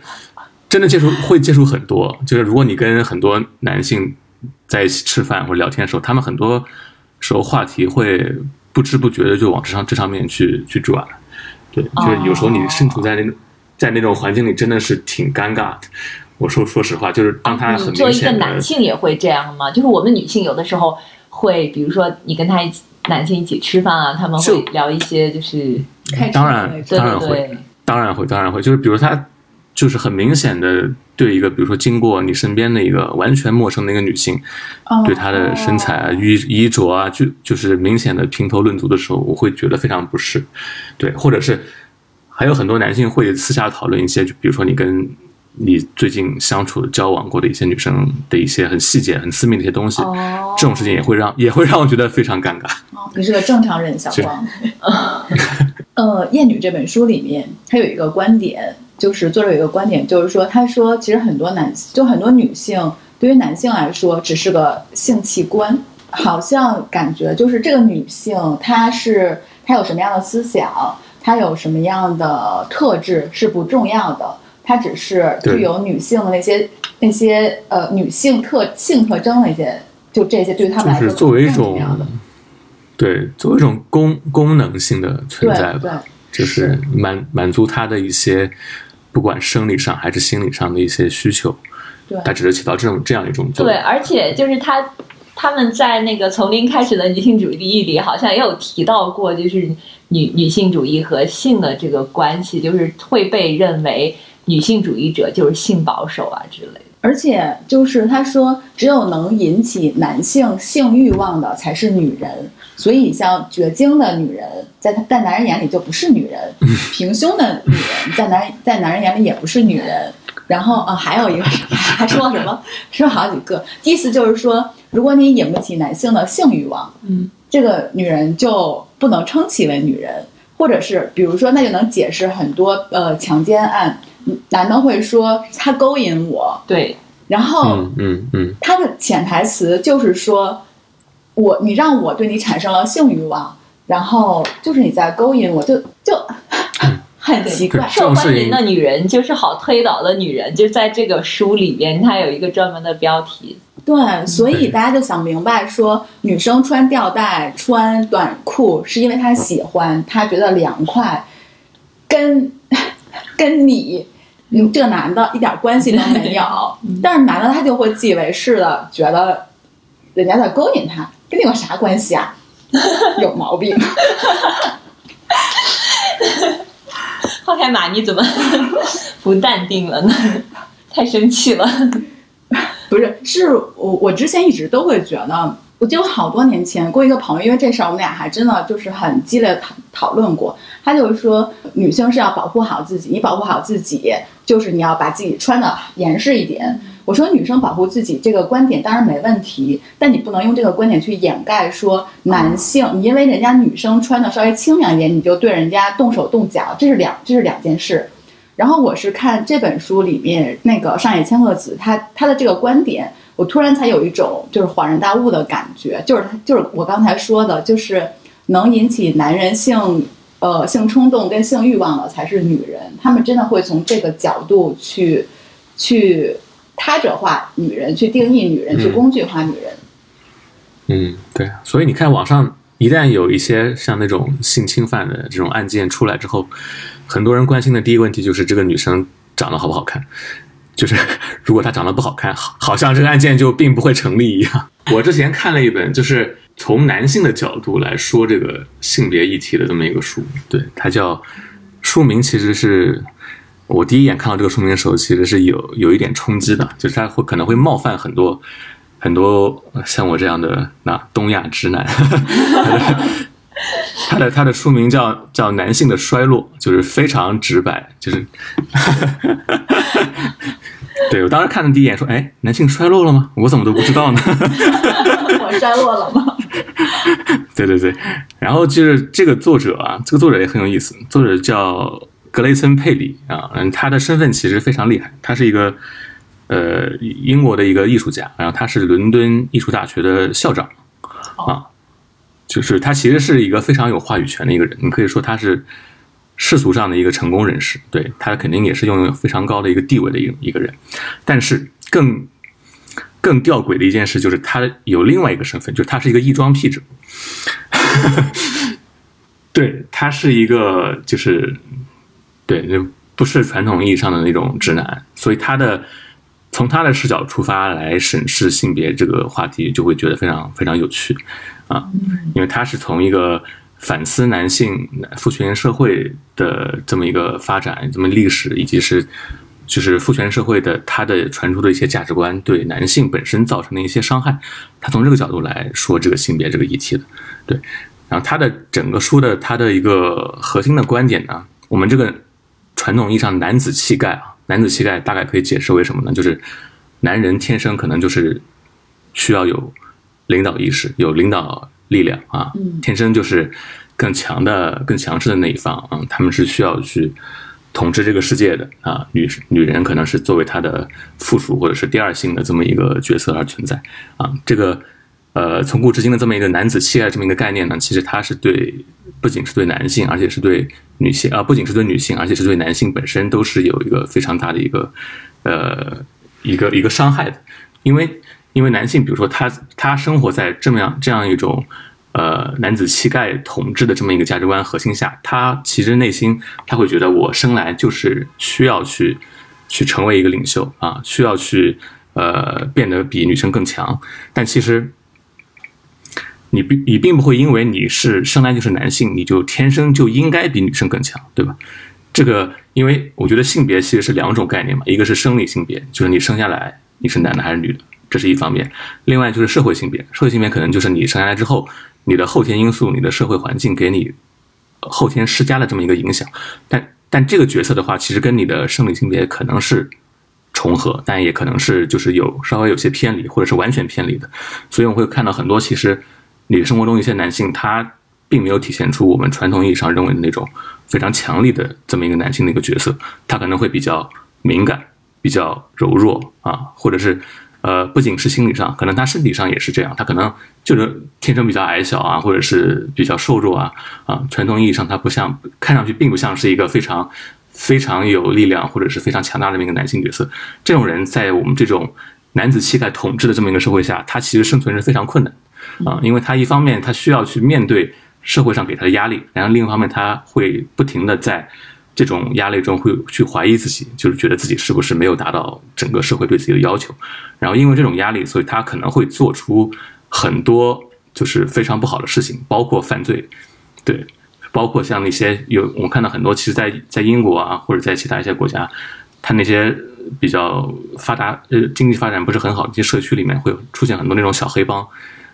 真的接触会接触很多，就是如果你跟很多男性在一起吃饭或者聊天的时候，他们很多时候话题会不知不觉的就往这上这上面去去转，对，就是有时候你身处在那种在那种环境里真的是挺尴尬的，我说说实话，就是当他很你作为一个明显的男性也会这样吗？就是我们女性有的时候会，比如说你跟他一起男性一起吃饭啊，他们会聊一些就是开当然当然会当然会，当然会，就是比如他就是很明显的对一个，比如说经过你身边的一个完全陌生的一个女性，哦对她的身材啊、衣衣着啊，就就是明显的评头论足的时候，我会觉得非常不适，对，或者是还有很多男性会私下讨论一些，就比如说你跟你最近相处的、交往过的一些女生的一些很细节、很私密的一些东西，哦这种事情也会让也会让我觉得非常尴尬。哦你是个正常人，小光。呃，《厌女》这本书里面，它有一个观点，就是作者有一个观点，就是说，他说，其实很多男，就很多女性，对于男性来说，只是个性器官，好像感觉就是这个女性，她是她有什么样的思想，她有什么样的特质是不重要的，她只是具有女性的那些那些呃女性特性特征的一些，就这些对于他们来说就是作为一种要的。对，作为一种功功能性的存在对对吧，就是满满足他的一些，不管生理上还是心理上的一些需求，对它只是起到这种这样一种作用对，而且就是他他们在那个从零开始的女性主义里，好像也有提到过，就是女女性主义和性的这个关系，就是会被认为女性主义者就是性保守啊之类的。而且就是他说，只有能引起男性性欲望的才是女人，所以像绝经的女人，在他在男人眼里就不是女人，平胸的女人在男在男人眼里也不是女人。然后啊，还有一个 还说了什么？说了好几个，意思就是说，如果你引不起男性的性欲望，嗯，这个女人就不能称其为女人，或者是比如说，那就能解释很多呃强奸案，男的会说他勾引我，对，然后嗯嗯嗯，他的潜台词就是说，我你让我对你产生了性欲望，然后就是你在勾引我，就就 很奇怪。受欢迎的女人就是好推倒的女人，就在这个书里边，它有一个专门的标题。对，所以大家就想明白说，女生穿吊带、穿短裤是因为她喜欢，她觉得凉快，跟跟你。嗯，这个男的一点关系都没有，但是男的他就会自以为是的觉得人家在勾引他，跟你有啥关系啊？有毛病。后海马，你怎么不淡定了呢？太生气了。不是，是我我之前一直都会觉得，我记得我好多年前跟一个朋友，因为这事儿我们俩还真的就是很激烈的讨讨论过。他就是说，女性是要保护好自己，你保护好自己，就是你要把自己穿的严实一点。我说女生保护自己这个观点当然没问题，但你不能用这个观点去掩盖说男性，你因为人家女生穿的稍微清凉一点，你就对人家动手动脚，这是两这是两件事。然后我是看这本书里面那个上野千鹤子，她她的这个观点，我突然才有一种就是恍然大悟的感觉，就是就是我刚才说的，就是能引起男人性呃性冲动跟性欲望的才是女人，他们真的会从这个角度去去他者化女人，去定义女人，去嗯工具化女人。嗯，对，所以你看，网上一旦有一些像那种性侵犯的这种案件出来之后，很多人关心的第一个问题就是这个女生长得好不好看。就是如果她长得不好看，好好像这个案件就并不会成立一样。我之前看了一本，就是从男性的角度来说这个性别议题的这么一个书，对，它叫书名其实是我第一眼看到这个书名的时候，其实是有有一点冲击的，就是它会可能会冒犯很多很多像我这样的那东亚直男。他的他的书名叫叫《男性的衰落》，就是非常直白，就是。对我当时看的第一眼说，哎，男性衰落了吗？我怎么都不知道呢？我衰落了吗？对对对，然后就是这个作者啊，这个作者也很有意思，作者叫格雷森佩里啊，嗯，他的身份其实非常厉害，他是一个呃英国的一个艺术家，然后他是伦敦艺术大学的校长啊，就是他其实是一个非常有话语权的一个人，你可以说他是世俗上的一个成功人士，对他肯定也是拥有非常高的一个地位的一个一个人，但是更更吊诡的一件事就是他有另外一个身份，就是他是一个异装癖者。对他是一个，就是对，就不是传统意义上的那种直男，所以他的从他的视角出发来审视性别这个话题，就会觉得非常非常有趣啊，因为他是从一个反思男性父权社会的这么一个发展、这么历史，以及是就是父权社会的它的传出的一些价值观对男性本身造成的一些伤害，他从这个角度来说这个性别这个议题的，对。然后他的整个书的他的一个核心的观点呢，我们这个传统意义上男子气概啊，男子气概大概可以解释为什么呢？就是男人天生可能就是需要有领导意识，有领导力量啊，天生就是更强的、更强势的那一方啊，他们是需要去统治这个世界的啊。女女人可能是作为他的附属或者是第二性的这么一个角色而存在啊，这个。呃，从古至今的这么一个男子气概这么一个概念呢，其实它是对，不仅是对男性，而且是对女性啊，不仅是对女性，而且是对男性本身都是有一个非常大的一个，呃，一个一个伤害的，因为因为男性，比如说他他生活在这么样这样一种，呃，男子气概统治的这么一个价值观核心下，他其实内心他会觉得我生来就是需要去去成为一个领袖啊，需要去呃变得比女生更强，但其实。你并你并不会因为你是生来就是男性，你就天生就应该比女生更强，对吧？这个，因为我觉得性别其实是两种概念嘛，一个是生理性别，就是你生下来你是男的还是女的，这是一方面；另外就是社会性别，社会性别可能就是你生下来之后，你的后天因素、你的社会环境给你后天施加了这么一个影响。但但这个角色的话，其实跟你的生理性别可能是重合，但也可能是就是有稍微有些偏离，或者是完全偏离的。所以我会看到很多其实。你生活中一些男性，他并没有体现出我们传统意义上认为的那种非常强力的这么一个男性的一个角色，他可能会比较敏感、比较柔弱啊，或者是呃，不仅是心理上，可能他身体上也是这样，他可能就是天生比较矮小啊，或者是比较瘦弱啊啊，传统意义上他不像，看上去并不像是一个非常非常有力量或者是非常强大的这么一个男性角色。这种人在我们这种男子气概统治的这么一个社会下，他其实生存是非常困难。啊，因为他一方面他需要去面对社会上给他的压力，然后另一方面他会不停的在这种压力中会去怀疑自己，就是觉得自己是不是没有达到整个社会对自己的要求，然后因为这种压力，所以他可能会做出很多就是非常不好的事情，包括犯罪，对，包括像那些有我看到很多，其实，在在英国啊或者在其他一些国家，他那些比较发达呃经济发展不是很好的一些社区里面，会出现很多那种小黑帮。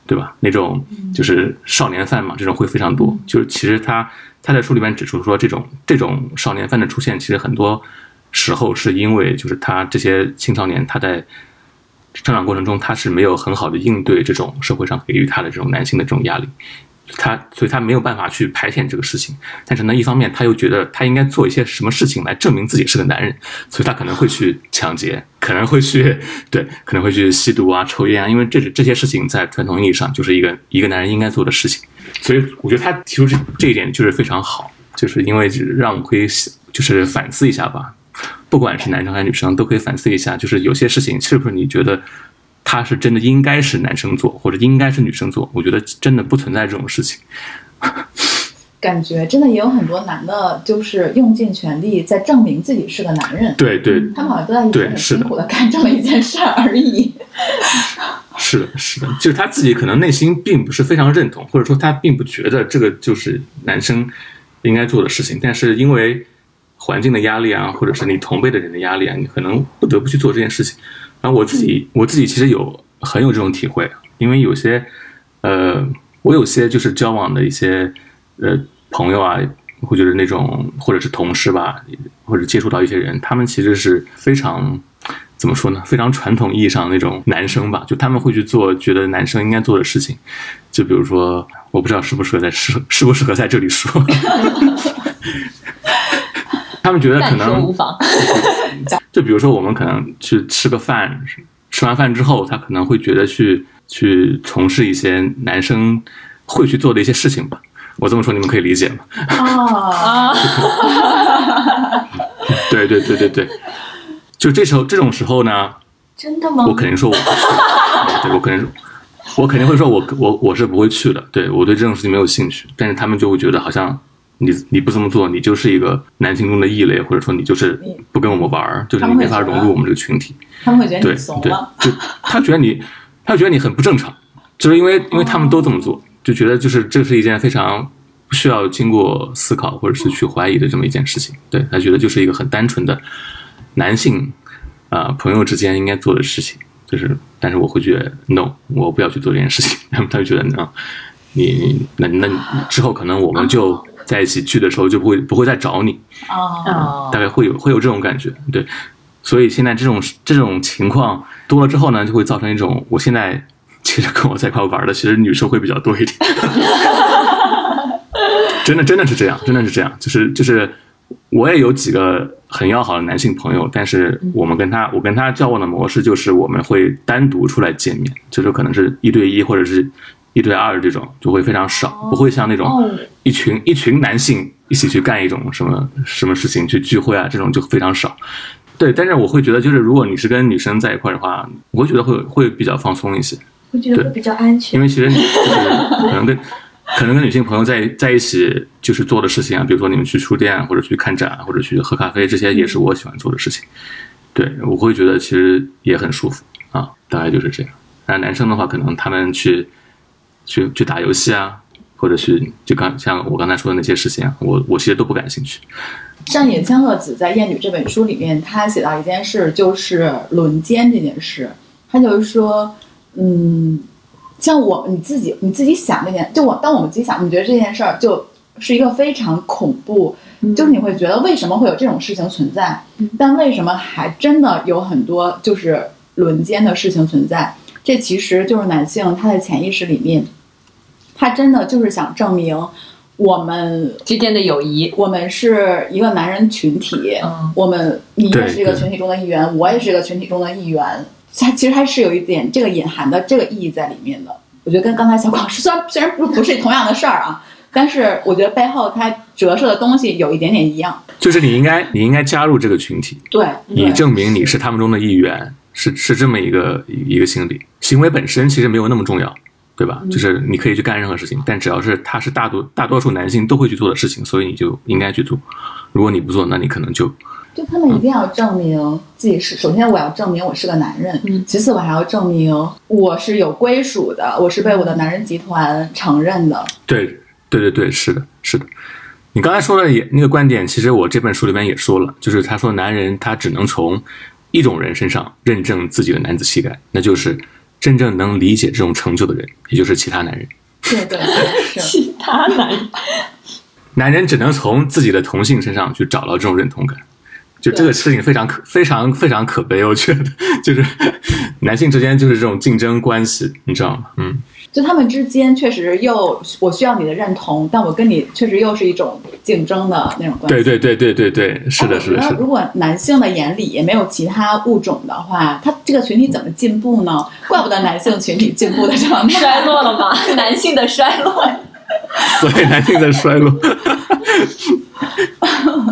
对吧？那种就是少年犯嘛，这种会非常多。就是其实他他在书里面指出说，这种这种少年犯的出现，其实很多时候是因为就是他这些青少年他在成长过程中他是没有很好的应对这种社会上给予他的这种男性的这种压力。他，所以他没有办法去排遣这个事情，但是呢，一方面他又觉得他应该做一些什么事情来证明自己是个男人，所以他可能会去抢劫，可能会去，对，可能会去吸毒啊、抽烟啊，因为这这些事情在传统意义上就是一个一个男人应该做的事情，所以我觉得他提出这这一点就是非常好，就是因为让我们可以就是反思一下吧，不管是男生还是女生，都可以反思一下，就是有些事情是不是你觉得。他是真的应该是男生做，或者应该是女生做？我觉得真的不存在这种事情。感觉真的也有很多男的，就是用尽全力在证明自己是个男人。对对，他们好像都在一直很辛苦的干这么一件事儿而已。是的，是的，就是他自己可能内心并不是非常认同，或者说他并不觉得这个就是男生应该做的事情，但是因为环境的压力啊，或者是你同辈的人的压力啊，你可能不得不去做这件事情。然后我自己，我自己其实有很有这种体会，因为有些，呃，我有些就是交往的一些，呃，朋友啊，或者是那种或者是同事吧，或者接触到一些人，他们其实是非常怎么说呢？非常传统意义上那种男生吧，就他们会去做觉得男生应该做的事情，就比如说，我不知道适不适合在适适不适合在这里说，他们觉得可能。就比如说，我们可能去吃个饭，吃完饭之后，他可能会觉得去去从事一些男生会去做的一些事情吧。我这么说，你们可以理解吗？啊，对对对对对，就这时候这种时候呢，真的吗？我肯定说我不去，对我肯定我肯定会说我我我是不会去的。对我对这种事情没有兴趣，但是他们就会觉得好像你你不这么做，你就是一个男性中的异类，或者说你就是不跟我们玩儿，就是你没法融入我们这个群体。他们会觉得对你怂对了。，就他觉得你，他觉得你很不正常，就是因为因为他们都这么做，就觉得就是这是一件非常不需要经过思考或者是去怀疑的这么一件事情。对他觉得就是一个很单纯的男性啊、朋友之间应该做的事情，就是但是我会觉得 no，我不要去做这件事情。他 们他就觉得呢，你你那那之后可能我们就在一起聚的时候就不会不会再找你，啊，哦大概会有会有这种感觉，对。所以现在这种这种情况多了之后呢，就会造成一种，我现在其实跟我在一块玩的，其实女生会比较多一点。真的真的是这样，真的是这样，就是就是，我也有几个很要好的男性朋友，但是我们跟他我跟他交往的模式就是我们会单独出来见面，就是可能是一对一或者是一对二这种，就会非常少，不会像那种哦一群一群男性一起去干一种什么什么事情去聚会啊，这种就非常少。对，但是我会觉得，就是如果你是跟女生在一块的话，我会觉得会会比较放松一些，对我觉得会比较安全因。为其实你就是可能跟可能跟女性朋友在在一起就是做的事情啊，比如说你们去书店啊或者去看展啊或者去喝咖啡，这些也是我喜欢做的事情。对，我会觉得其实也很舒服啊，大概就是这样。然后男生的话，可能他们去去去打游戏啊，或者去就刚像我刚才说的那些事情啊，我我其实都不感兴趣。上野千鹤子在《艳女》这本书里面，他写到一件事，就是轮奸这件事。他就是说，嗯，像我你自己你自己想这件，就我当我们自己想，你觉得这件事儿就是一个非常恐怖，就是你会觉得为什么会有这种事情存在？但为什么还真的有很多就是轮奸的事情存在？这其实就是男性他的潜意识里面，他真的就是想证明我们之间的友谊，我们是一个男人群体，嗯我们你也是一个群体中的一员，我也是一个群体中的一员，它其实它是有一点这个隐含的这个意义在里面的。我觉得跟刚才小广虽然虽然不不是同样的事儿啊，但是我觉得背后它折射的东西有一点点一样。就是你应该你应该加入这个群体，对，以证明你是他们中的一员，是是这么一个一个心理。行为本身其实没有那么重要，对吧？就是你可以去干任何事情，但只要是他是大多大多数男性都会去做的事情，所以你就应该去做。如果你不做，那你可能就就他们一定要证明自己是，首先我要证明我是个男人，嗯其次我还要证明我是有归属的，我是被我的男人集团承认的。对对对对，是的，是的。你刚才说的也那个观点，其实我这本书里面也说了，就是他说男人他只能从一种人身上认证自己的男子气概，那就是真正能理解这种成就的人，也就是其他男人。对对对，是。其他男人男人只能从自己的同性身上去找到这种认同感。就这个事情非常可非常非常可悲，我觉得就是男性之间就是这种竞争关系，你知道吗？嗯，就他们之间确实又我需要你的认同，但我跟你确实又是一种竞争的那种关系。对对对对对对，是的，是的，是的我觉得如。果男性的眼里也没有其他物种的话，他这个群体怎么进步呢？怪不得男性群体进步的这么 衰落了吗？男性的衰落，所以男性在衰落。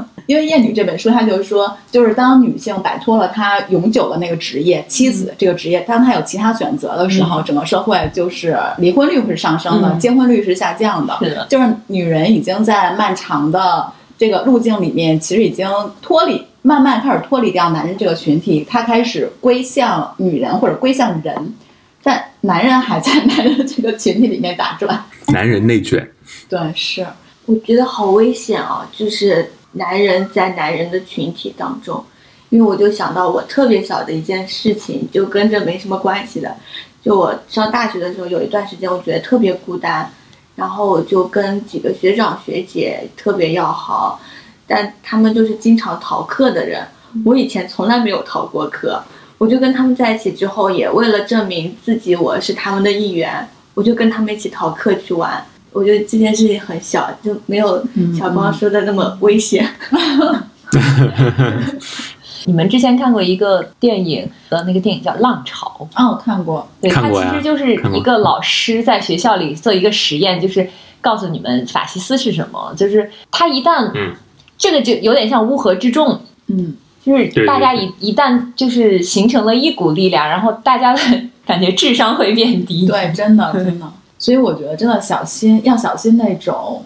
因为《厌女》这本书，它就是说，就是当女性摆脱了她永久的那个职业妻子这个职业，当她有其他选择的时候，整个社会就是离婚率会是上升的，嗯结婚率是下降的。是的就是女人已经在漫长的这个路径里面，其实已经脱离，慢慢开始脱离掉男人这个群体，她开始归向女人或者归向人，但男人还在男人这个群体里面打转。男人内卷，对，是。我觉得好危险啊！就是男人在男人的群体当中，因为我就想到我特别小的一件事情，就跟这没什么关系的。就我上大学的时候，有一段时间我觉得特别孤单，然后我就跟几个学长学姐特别要好，但他们就是经常逃课的人。我以前从来没有逃过课，我就跟他们在一起之后，也为了证明自己我是他们的一员，我就跟他们一起逃课去玩。我觉得这件事情很小，就没有小光说的那么危险。你们之前看过一个电影的那个电影叫《浪潮》，哦，我看过。对，它看过呀其实就是一个老师在学校里做一个实验，就是告诉你们法西斯是什么。就是他一旦，嗯这个就有点像乌合之众，嗯，就是大家一一旦就是形成了一股力量，然后大家的 感觉智商会变低。对，真的真的。所以我觉得真的小心，要小心那种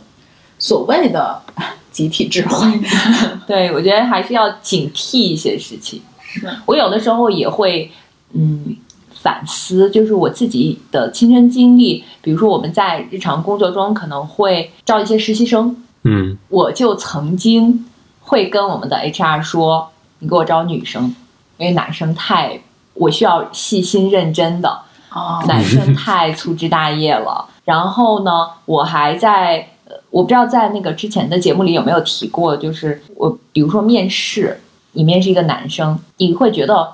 所谓的 集体智慧。对，我觉得还是要警惕一些事情。是我有的时候也会，嗯，反思，就是我自己的亲身经历。比如说，我们在日常工作中可能会招一些实习生，嗯我就曾经会跟我们的 HR 说：“你给我招女生，因为男生太，我需要细心认真的。”男生太粗枝大叶了。然后呢，我还在，我不知道在那个之前的节目里有没有提过，就是我比如说面试，你面试一个男生，你会觉得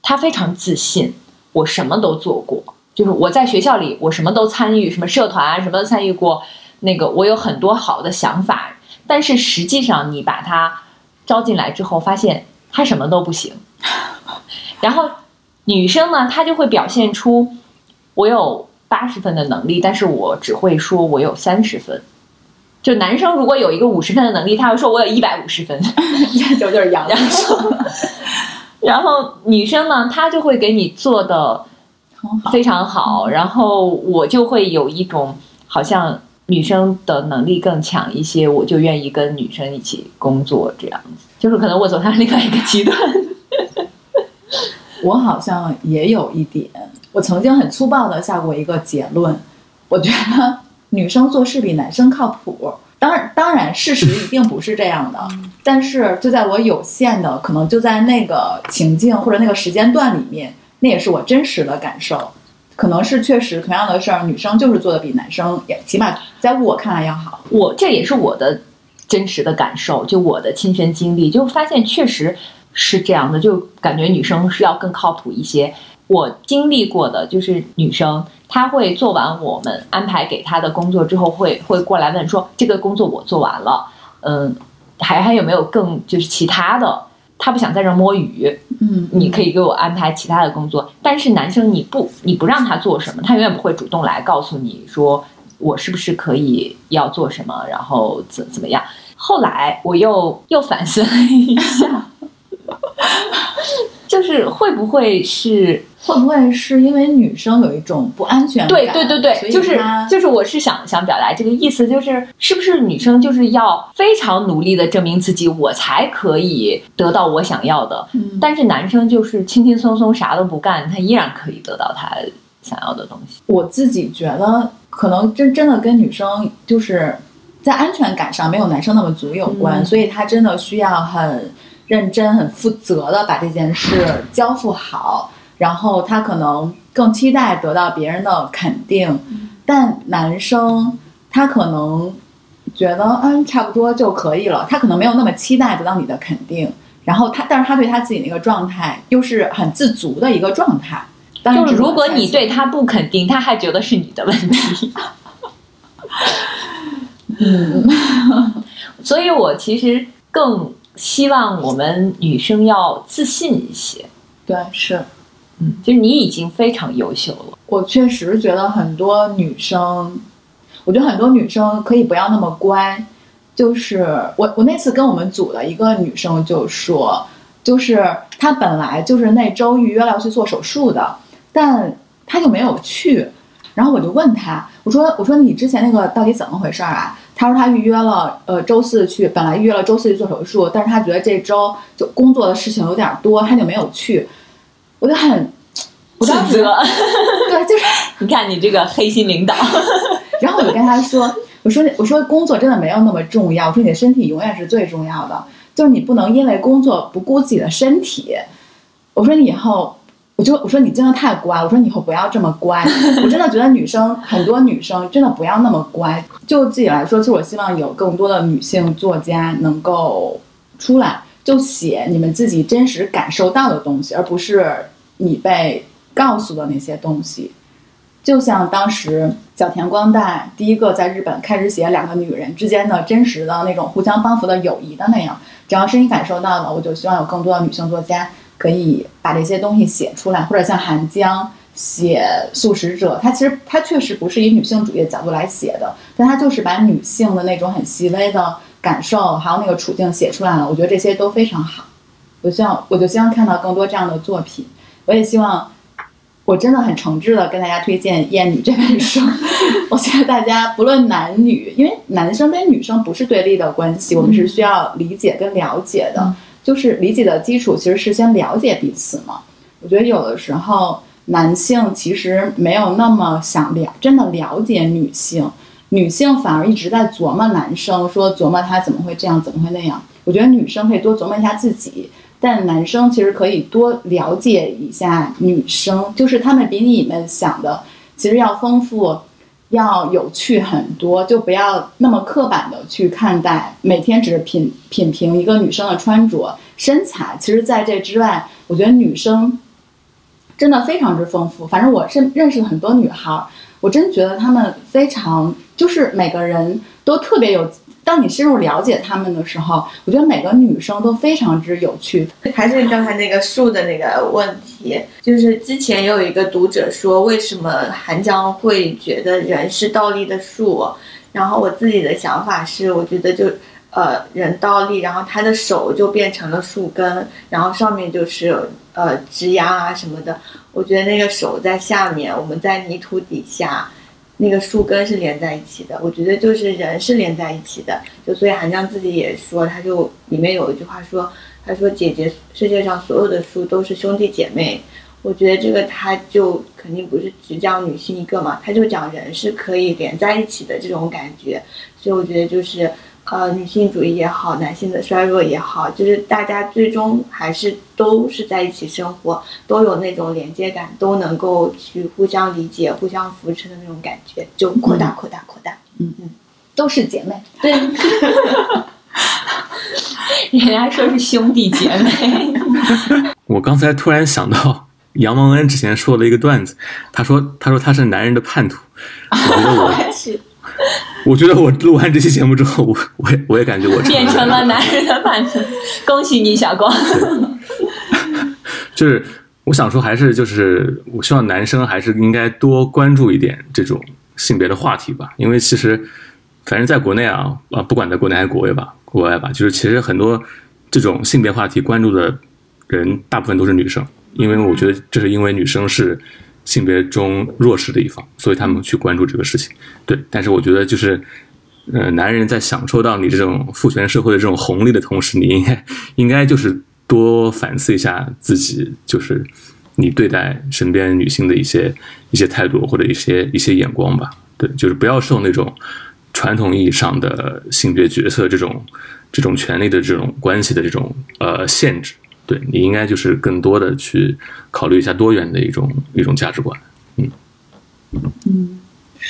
他非常自信，我什么都做过，就是我在学校里我什么都参与，什么社团啊什么都参与过，那个我有很多好的想法，但是实际上你把他招进来之后，发现他什么都不行。然后女生呢，她就会表现出我有八十分的能力，但是我只会说我有三十分。就男生如果有一个五十分的能力，他会说我有一百五十分。这就是杨然后，然后女生呢，她就会给你做的很好。非常好，然后我就会有一种好像女生的能力更强一些，我就愿意跟女生一起工作这样子。就是可能我走向另外一个极端。我好像也有一点，我曾经很粗暴的下过一个结论，我觉得女生做事比男生靠谱。当然，当然，事实一定不是这样的，但是就在我有限的，可能就在那个情境或者那个时间段里面，那也是我真实的感受。可能是确实同样的事儿，女生就是做的比男生也起码在我看来要好。我这也是我的真实的感受，就我的亲身经历，就发现确实是这样的，就感觉女生是要更靠谱一些。我经历过的就是女生，她会做完我们安排给她的工作之后，会会过来问说这个工作我做完了，嗯，还还有没有更就是其他的？她不想在这儿摸鱼，嗯，你可以给我安排其他的工作，但是男生你不你不让他做什么，他永远不会主动来告诉你说我是不是可以要做什么，然后怎怎么样。后来我又又反思了一下，就是会不会是会不会是因为女生有一种不安全感？对对对对，就是就是我是想想表达这个意思，就是是不是女生就是要非常努力的证明自己，我才可以得到我想要的，嗯但是男生就是轻轻松松啥都不干，他依然可以得到他想要的东西。我自己觉得，可能真真的跟女生就是在安全感上没有男生那么足有关，嗯所以他真的需要很认真、很负责的把这件事交付好，然后他可能更期待得到别人的肯定，但男生他可能觉得嗯差不多就可以了，他可能没有那么期待得到你的肯定。然后他，但是他对他自己那个状态又是很自足的一个状态。就是如果你对他不肯定，他还觉得是你的问题。嗯，所以我其实更希望我们女生要自信一些。对，是嗯，就是你已经非常优秀了。我确实觉得很多女生，我觉得很多女生可以不要那么乖。就是我，我那次跟我们组的一个女生就说，就是她本来就是那周预约了要去做手术的，但她就没有去。然后我就问她，我说我说你之前那个到底怎么回事儿啊？她说他预约了，呃，周四去，本来预约了周四去做手术，但是他觉得这周就工作的事情有点多，他就没有去。我就很，我当时对，就是。你看你这个黑心领导。然后我就跟他说：“我说我说工作真的没有那么重要，我说你的身体永远是最重要的，就是你不能因为工作不顾自己的身体。我说你以后，我就我说你真的太乖，我说你以后不要这么乖。我真的觉得女生很多女生真的不要那么乖。就自己来说，其实我希望有更多的女性作家能够出来，就写你们自己真实感受到的东西，而不是你被告诉的那些东西。”就像当时小田光代第一个在日本开始写两个女人之间的真实的那种互相帮扶的友谊的那样，只要是你感受到了，我就希望有更多的女性作家可以把这些东西写出来，或者像韩江写《素食者》，他其实他确实不是以女性主义的角度来写的，但他就是把女性的那种很细微的感受还有那个处境写出来了，我觉得这些都非常好。我希望我就希望看到更多这样的作品，我也希望。我真的很诚挚的跟大家推荐《厌女》这本书。我觉得大家不论男女，因为男生跟女生不是对立的关系，我们是需要理解跟了解的。就是理解的基础其实是先了解彼此嘛。我觉得有的时候男性其实没有那么想了真的了解女性，女性反而一直在琢磨男生，说琢磨他怎么会这样，怎么会那样。我觉得女生可以多琢磨一下自己。但男生其实可以多了解一下女生，就是他们比你们想的其实要丰富，要有趣很多，就不要那么刻板的去看待，每天只是品品评一个女生的穿着、身材。其实，在这之外，我觉得女生真的非常之丰富。反正我认认识很多女孩，我真觉得她们非常，就是每个人都特别有。当你深入了解他们的时候，我觉得每个女生都非常之有趣。还是刚才那个树的那个问题，就是之前有一个读者说，为什么韩江会觉得人是倒立的树？然后我自己的想法是，我觉得就呃人倒立，然后他的手就变成了树根，然后上面就是呃枝丫啊什么的。我觉得那个手在下面，我们在泥土底下。那个树根是连在一起的，我觉得就是人是连在一起的，就所以韩江自己也说，他就里面有一句话说，他说姐姐，世界上所有的树都是兄弟姐妹，我觉得这个他就肯定不是只讲女性一个嘛，他就讲人是可以连在一起的这种感觉，所以我觉得就是。呃，女性主义也好，男性的衰弱也好，就是大家最终还是都是在一起生活，都有那种连接感，都能够去互相理解、互相扶持的那种感觉，就扩大、扩大、扩大。嗯嗯，都是姐妹。对，人家说是兄弟姐妹。我刚才突然想到杨蒙恩之前说的一个段子，他说：“他说他是男人的叛徒。”我觉得我 也是。我觉得我录完这期节目之后，我我也我也感觉我变成了男人的叛徒。恭喜你，小光。就是我想说，还是就是我希望男生还是应该多关注一点这种性别的话题吧，因为其实反正在国内啊啊，不管在国内还是国外吧，国外吧，就是其实很多这种性别话题关注的人，大部分都是女生，因为我觉得这是因为女生是。性别中弱势的一方，所以他们去关注这个事情。对，但是我觉得就是，呃，男人在享受到你这种父权社会的这种红利的同时，你应该应该就是多反思一下自己，就是你对待身边女性的一些一些态度或者一些一些眼光吧。对，就是不要受那种传统意义上的性别角色这种这种权利的这种关系的这种呃限制。对你应该就是更多的去考虑一下多元的一种一种价值观，嗯。嗯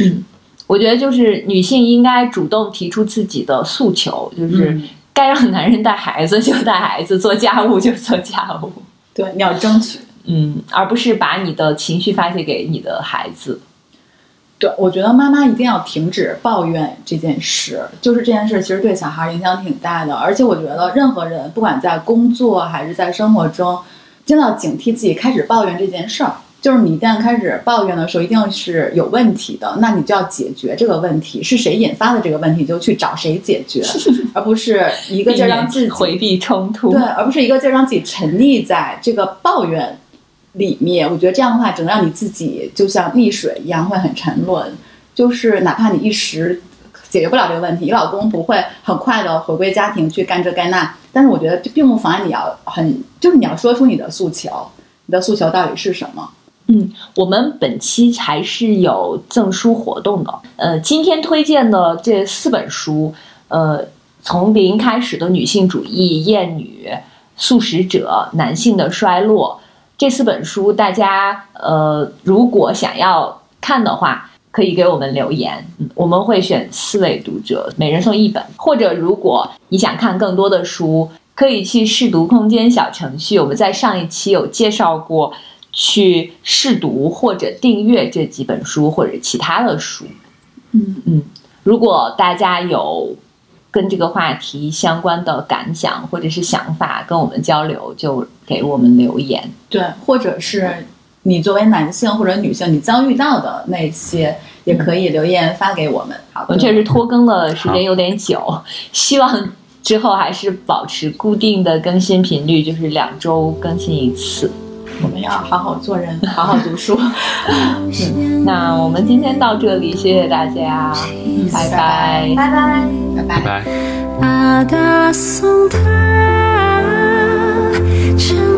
嗯，我觉得就是女性应该主动提出自己的诉求，就是该让男人带孩子就带孩子，做家务就做家务，对，你要争取，嗯，而不是把你的情绪发泄给你的孩子。对，我觉得妈妈一定要停止抱怨这件事。就是这件事其实对小孩影响挺大的，而且我觉得任何人不管在工作还是在生活中，真的要警惕自己开始抱怨这件事儿。就是你一旦开始抱怨的时候，一定是有问题的，那你就要解决这个问题，是谁引发的这个问题，就去找谁解决，而不是一个劲儿让自己回避冲突。对，而不是一个劲儿让自己沉溺在这个抱怨。里面，我觉得这样的话，只能让你自己就像溺水一样，会很沉沦。就是哪怕你一时解决不了这个问题，你老公不会很快的回归家庭去干这干那，但是我觉得这并不妨碍你要很，就是你要说出你的诉求，你的诉求到底是什么？嗯，我们本期还是有赠书活动的。呃，今天推荐的这四本书，呃，从零开始的女性主义、厌女、素食者、男性的衰落。这四本书，大家呃，如果想要看的话，可以给我们留言，我们会选四位读者，每人送一本。或者，如果你想看更多的书，可以去试读空间小程序。我们在上一期有介绍过，去试读或者订阅这几本书或者其他的书。嗯嗯，如果大家有。跟这个话题相关的感想或者是想法，跟我们交流，就给我们留言。对，或者是你作为男性或者女性，你遭遇到的那些，也可以留言发给我们。好，我们确实拖更的时间有点久，希望之后还是保持固定的更新频率，就是两周更新一次。我们要好好做人，好好读书。那我们今天到这里，谢谢大家，拜拜。拜拜。拜拜拜。拜。Ada sông thả chân